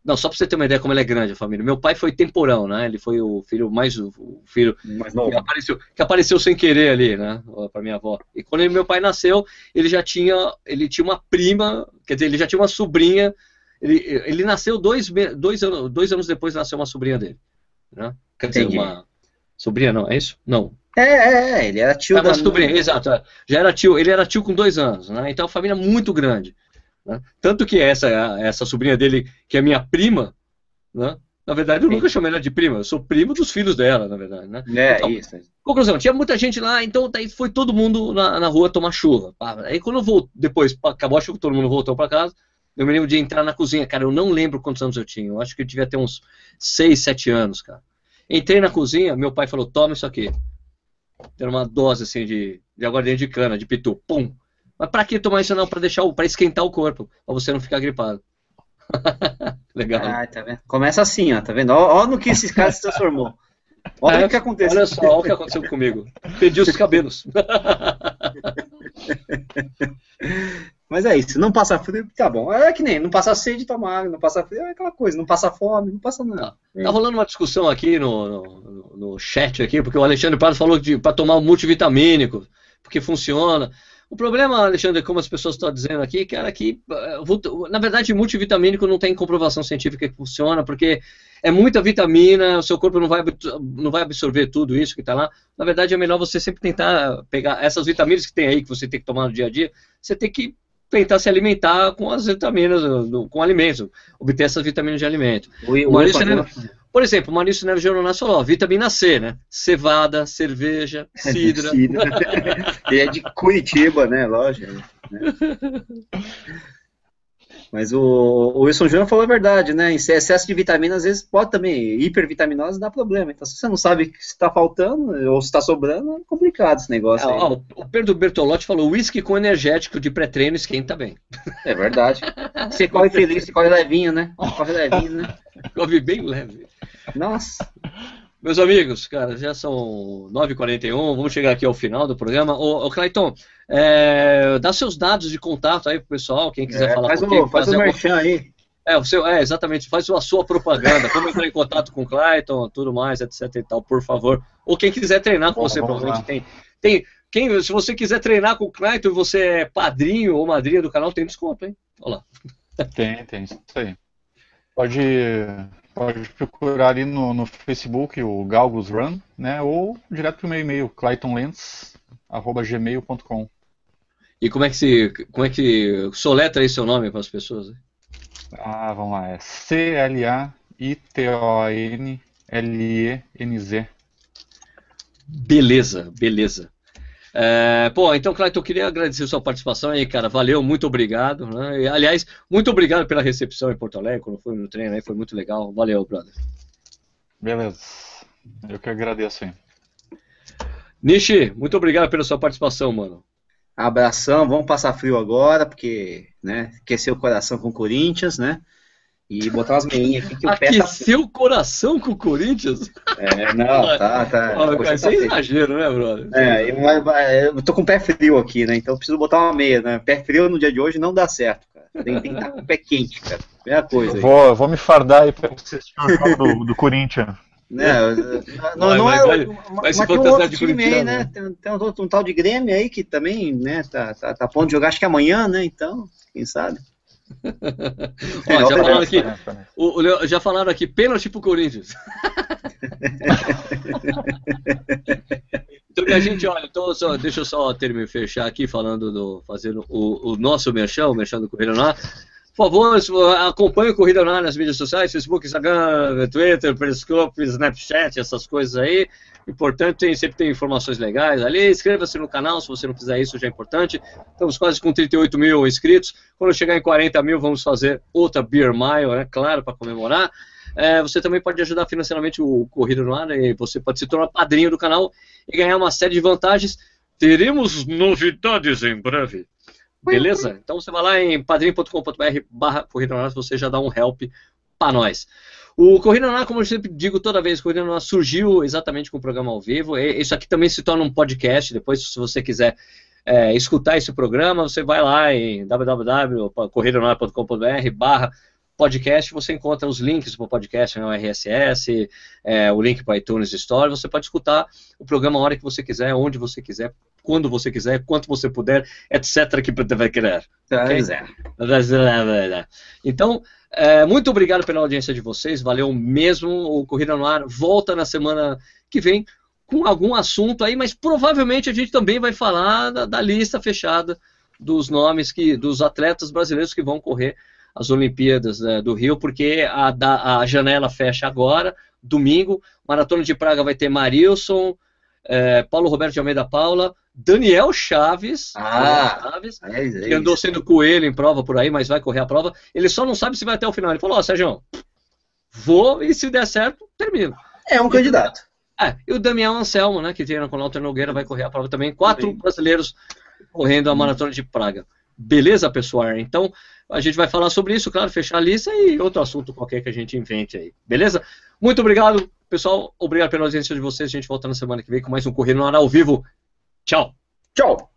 não, só para você ter uma ideia como ela é grande a família. Meu pai foi temporão, né? Ele foi o filho mais o filho mais novo. Que apareceu, que apareceu sem querer ali, né? Para minha avó. E quando meu pai nasceu, ele já tinha, ele tinha uma prima, quer dizer, ele já tinha uma sobrinha. Ele, ele nasceu dois, dois, anos, dois anos depois nasceu uma sobrinha dele, né? Quer dizer, Entendi. uma sobrinha não, é isso? Não. É, é, é ele era tio ah, da sobrinha, exato. É. Já era tio, ele era tio com dois anos, né? Então a família muito grande. Né? Tanto que essa, essa sobrinha dele, que é minha prima, né? na verdade eu nunca chamei ela de prima, eu sou primo dos filhos dela, na verdade. Né? É, então, isso. Conclusão, tinha muita gente lá, então daí foi todo mundo na, na rua tomar chuva. Aí quando eu vou, depois acabou a chuva, todo mundo voltou para casa, eu me lembro de entrar na cozinha, cara, eu não lembro quantos anos eu tinha, eu acho que eu devia ter uns 6, 7 anos, cara. Entrei na cozinha, meu pai falou, toma isso aqui. Era uma dose assim de, de aguardente de cana, de pitu, pum. Mas pra que tomar isso não? Pra deixar para esquentar o corpo, pra você não ficar gripado. Legal. Ah, tá vendo? Começa assim, ó, tá vendo? Olha no que esse cara se transformou. Olha o que aconteceu. Olha só, olha o que aconteceu comigo. Perdi os cabelos. Mas é isso, não passa frio, tá bom. É que nem, não passa sede, toma água, não passa frio, é aquela coisa, não passa fome, não passa nada. Tá, rolando uma discussão aqui no, no, no, chat aqui, porque o Alexandre Prado falou para tomar um multivitamínico, porque funciona. O problema, Alexandre, como as pessoas estão dizendo aqui, cara, que, eh, na verdade, multivitamínico não tem comprovação científica que funciona, porque é muita vitamina, o seu corpo não vai, não vai absorver tudo isso que está lá. Na verdade, é melhor você sempre tentar pegar essas vitaminas que tem aí, que você tem que tomar no dia a dia, você tem que tentar se alimentar com as vitaminas, com alimentos, obter essas vitaminas de alimento. O, o Maurício, né, por exemplo, o Maurício Neves Jornal falou, vitamina C, né? Cevada, cerveja, cidra. e é de Curitiba, né? Lógico. Né? Mas o, o Wilson Júnior falou a verdade, né? Excesso de vitamina, às vezes, pode também, hipervitaminose dá problema. Então, se você não sabe se está faltando ou se está sobrando, é complicado esse negócio. É, ó, o Pedro Bertolotti falou: uísque com energético de pré-treino esquenta bem. É verdade. Você corre feliz, você corre levinho, né? Corre levinho, né? Corre bem leve. Nossa. Meus amigos, cara, já são 9h41, vamos chegar aqui ao final do programa. Ô, ô Clayton, é, dá seus dados de contato aí pro pessoal, quem quiser é, falar faz com o, Faz o merchan aí. É, o seu, é, exatamente, faz a sua propaganda, como entrar em contato com o Clayton, tudo mais, etc e tal, por favor. Ou quem quiser treinar com Bom, você, provavelmente tem. tem quem, se você quiser treinar com o Clayton e você é padrinho ou madrinha do canal, tem desconto, hein? Olha lá. Tem, tem, isso aí. Pode Pode procurar ali no, no Facebook o Galgos Run, né? Ou direto para o meu e-mail, claytonlens@gmail.com. E como é que se, como é que soletra aí seu nome para as pessoas? Ah, vamos lá, é C L A I T O N L E N Z. Beleza, beleza. É, pô, então, Clayton, eu queria agradecer a sua participação aí, cara. Valeu, muito obrigado. Né? E, aliás, muito obrigado pela recepção em Porto Alegre, quando foi no treino aí, foi muito legal. Valeu, brother. Beleza. Eu que agradeço aí. Nishi, muito obrigado pela sua participação, mano. Abração, vamos passar frio agora, porque, né, aquecer o coração com o Corinthians, né? E botar umas meinhas aqui que o pé tá... Aqueceu o coração com o Corinthians? É, não, tá, tá. Isso é tá feio. exagero, né, brother? É, eu, eu tô com o pé frio aqui, né? Então eu preciso botar uma meia, né? Pé frio no dia de hoje não dá certo, cara. Tem, tem que estar com o pé quente, cara. Primeira coisa Eu aí. vou, eu vou me fardar aí pra você assistir o jogo do, do Corinthians. Né? Não, Vai, não vai, é. vai- mas se tem um outro de time aí, né? né? Tem, tem um, outro- um tal de Grêmio aí que também, né? Tá, tá, tá a ponto de jogar, acho que amanhã, né? Então, quem sabe? Ó, já falaram aqui, Né, o- o já falaram aqui, pênalti pro Corinthians. então, minha gente, olha, então, só- deixa eu só terminar, fechar aqui falando do. fazendo o, o nosso merchan, o merchan do no Ar. Por favor, acompanhe o Corrida Ar nas mídias sociais, Facebook, Instagram, Twitter, Periscope, Snapchat, essas coisas aí. Importante, tem, sempre tem informações legais ali. Inscreva-se no canal, se você não fizer isso, já é importante. Estamos quase com 38 mil inscritos. Quando chegar em 40 mil, vamos fazer outra Beer Mile, né? Claro, para comemorar. É, você também pode ajudar financeiramente o Corrida no Ar, e você pode se tornar padrinho do canal e ganhar uma série de vantagens. Teremos novidades em breve. Beleza? Então você vai lá em padrinho.com.br barra Corrida Ar, você já dá um help para nós. O Corrida Ar, como eu sempre digo toda vez, Corrida Ar surgiu exatamente com o programa ao vivo. E Isso aqui também se torna um podcast. Depois, se você quiser é, escutar esse programa, você vai lá em www.corridonoar.com.br barra podcast, você encontra os links para o podcast no RSS, é, o link para iTunes Store, você pode escutar o programa a hora que você quiser, onde você quiser, quando você quiser, quanto você puder, etc. que vai querer. É. Então, é, muito obrigado pela audiência de vocês, valeu mesmo. O Corrida no Ar volta na semana que vem com algum assunto aí, mas provavelmente a gente também vai falar da, da lista fechada dos nomes que, dos atletas brasileiros que vão correr as Olimpíadas né, do Rio, porque a, a janela fecha agora, domingo. Maratona de Praga vai ter Marilson, é, Paulo Roberto de Almeida Paula, Daniel Chaves, Ah. Daniel Chaves É, é que andou sendo coelho em prova por aí, mas vai correr a prova. Ele só não sabe se vai até o final. Ele falou, ó, Sérgio, vou e se der certo, termino. É um candidato. É, e o Damião Anselmo, né, que treina com o Walter Nogueira, vai correr a prova também. Quatro brasileiros correndo a Maratona de Praga. Beleza, pessoal? Então, a gente vai falar sobre isso, claro, fechar a lista e outro assunto qualquer que a gente invente aí. Beleza? Muito obrigado, pessoal. Obrigado pela audiência de vocês. A gente volta na semana que vem com mais um Corrida no Ar ao vivo. Tchau! Tchau.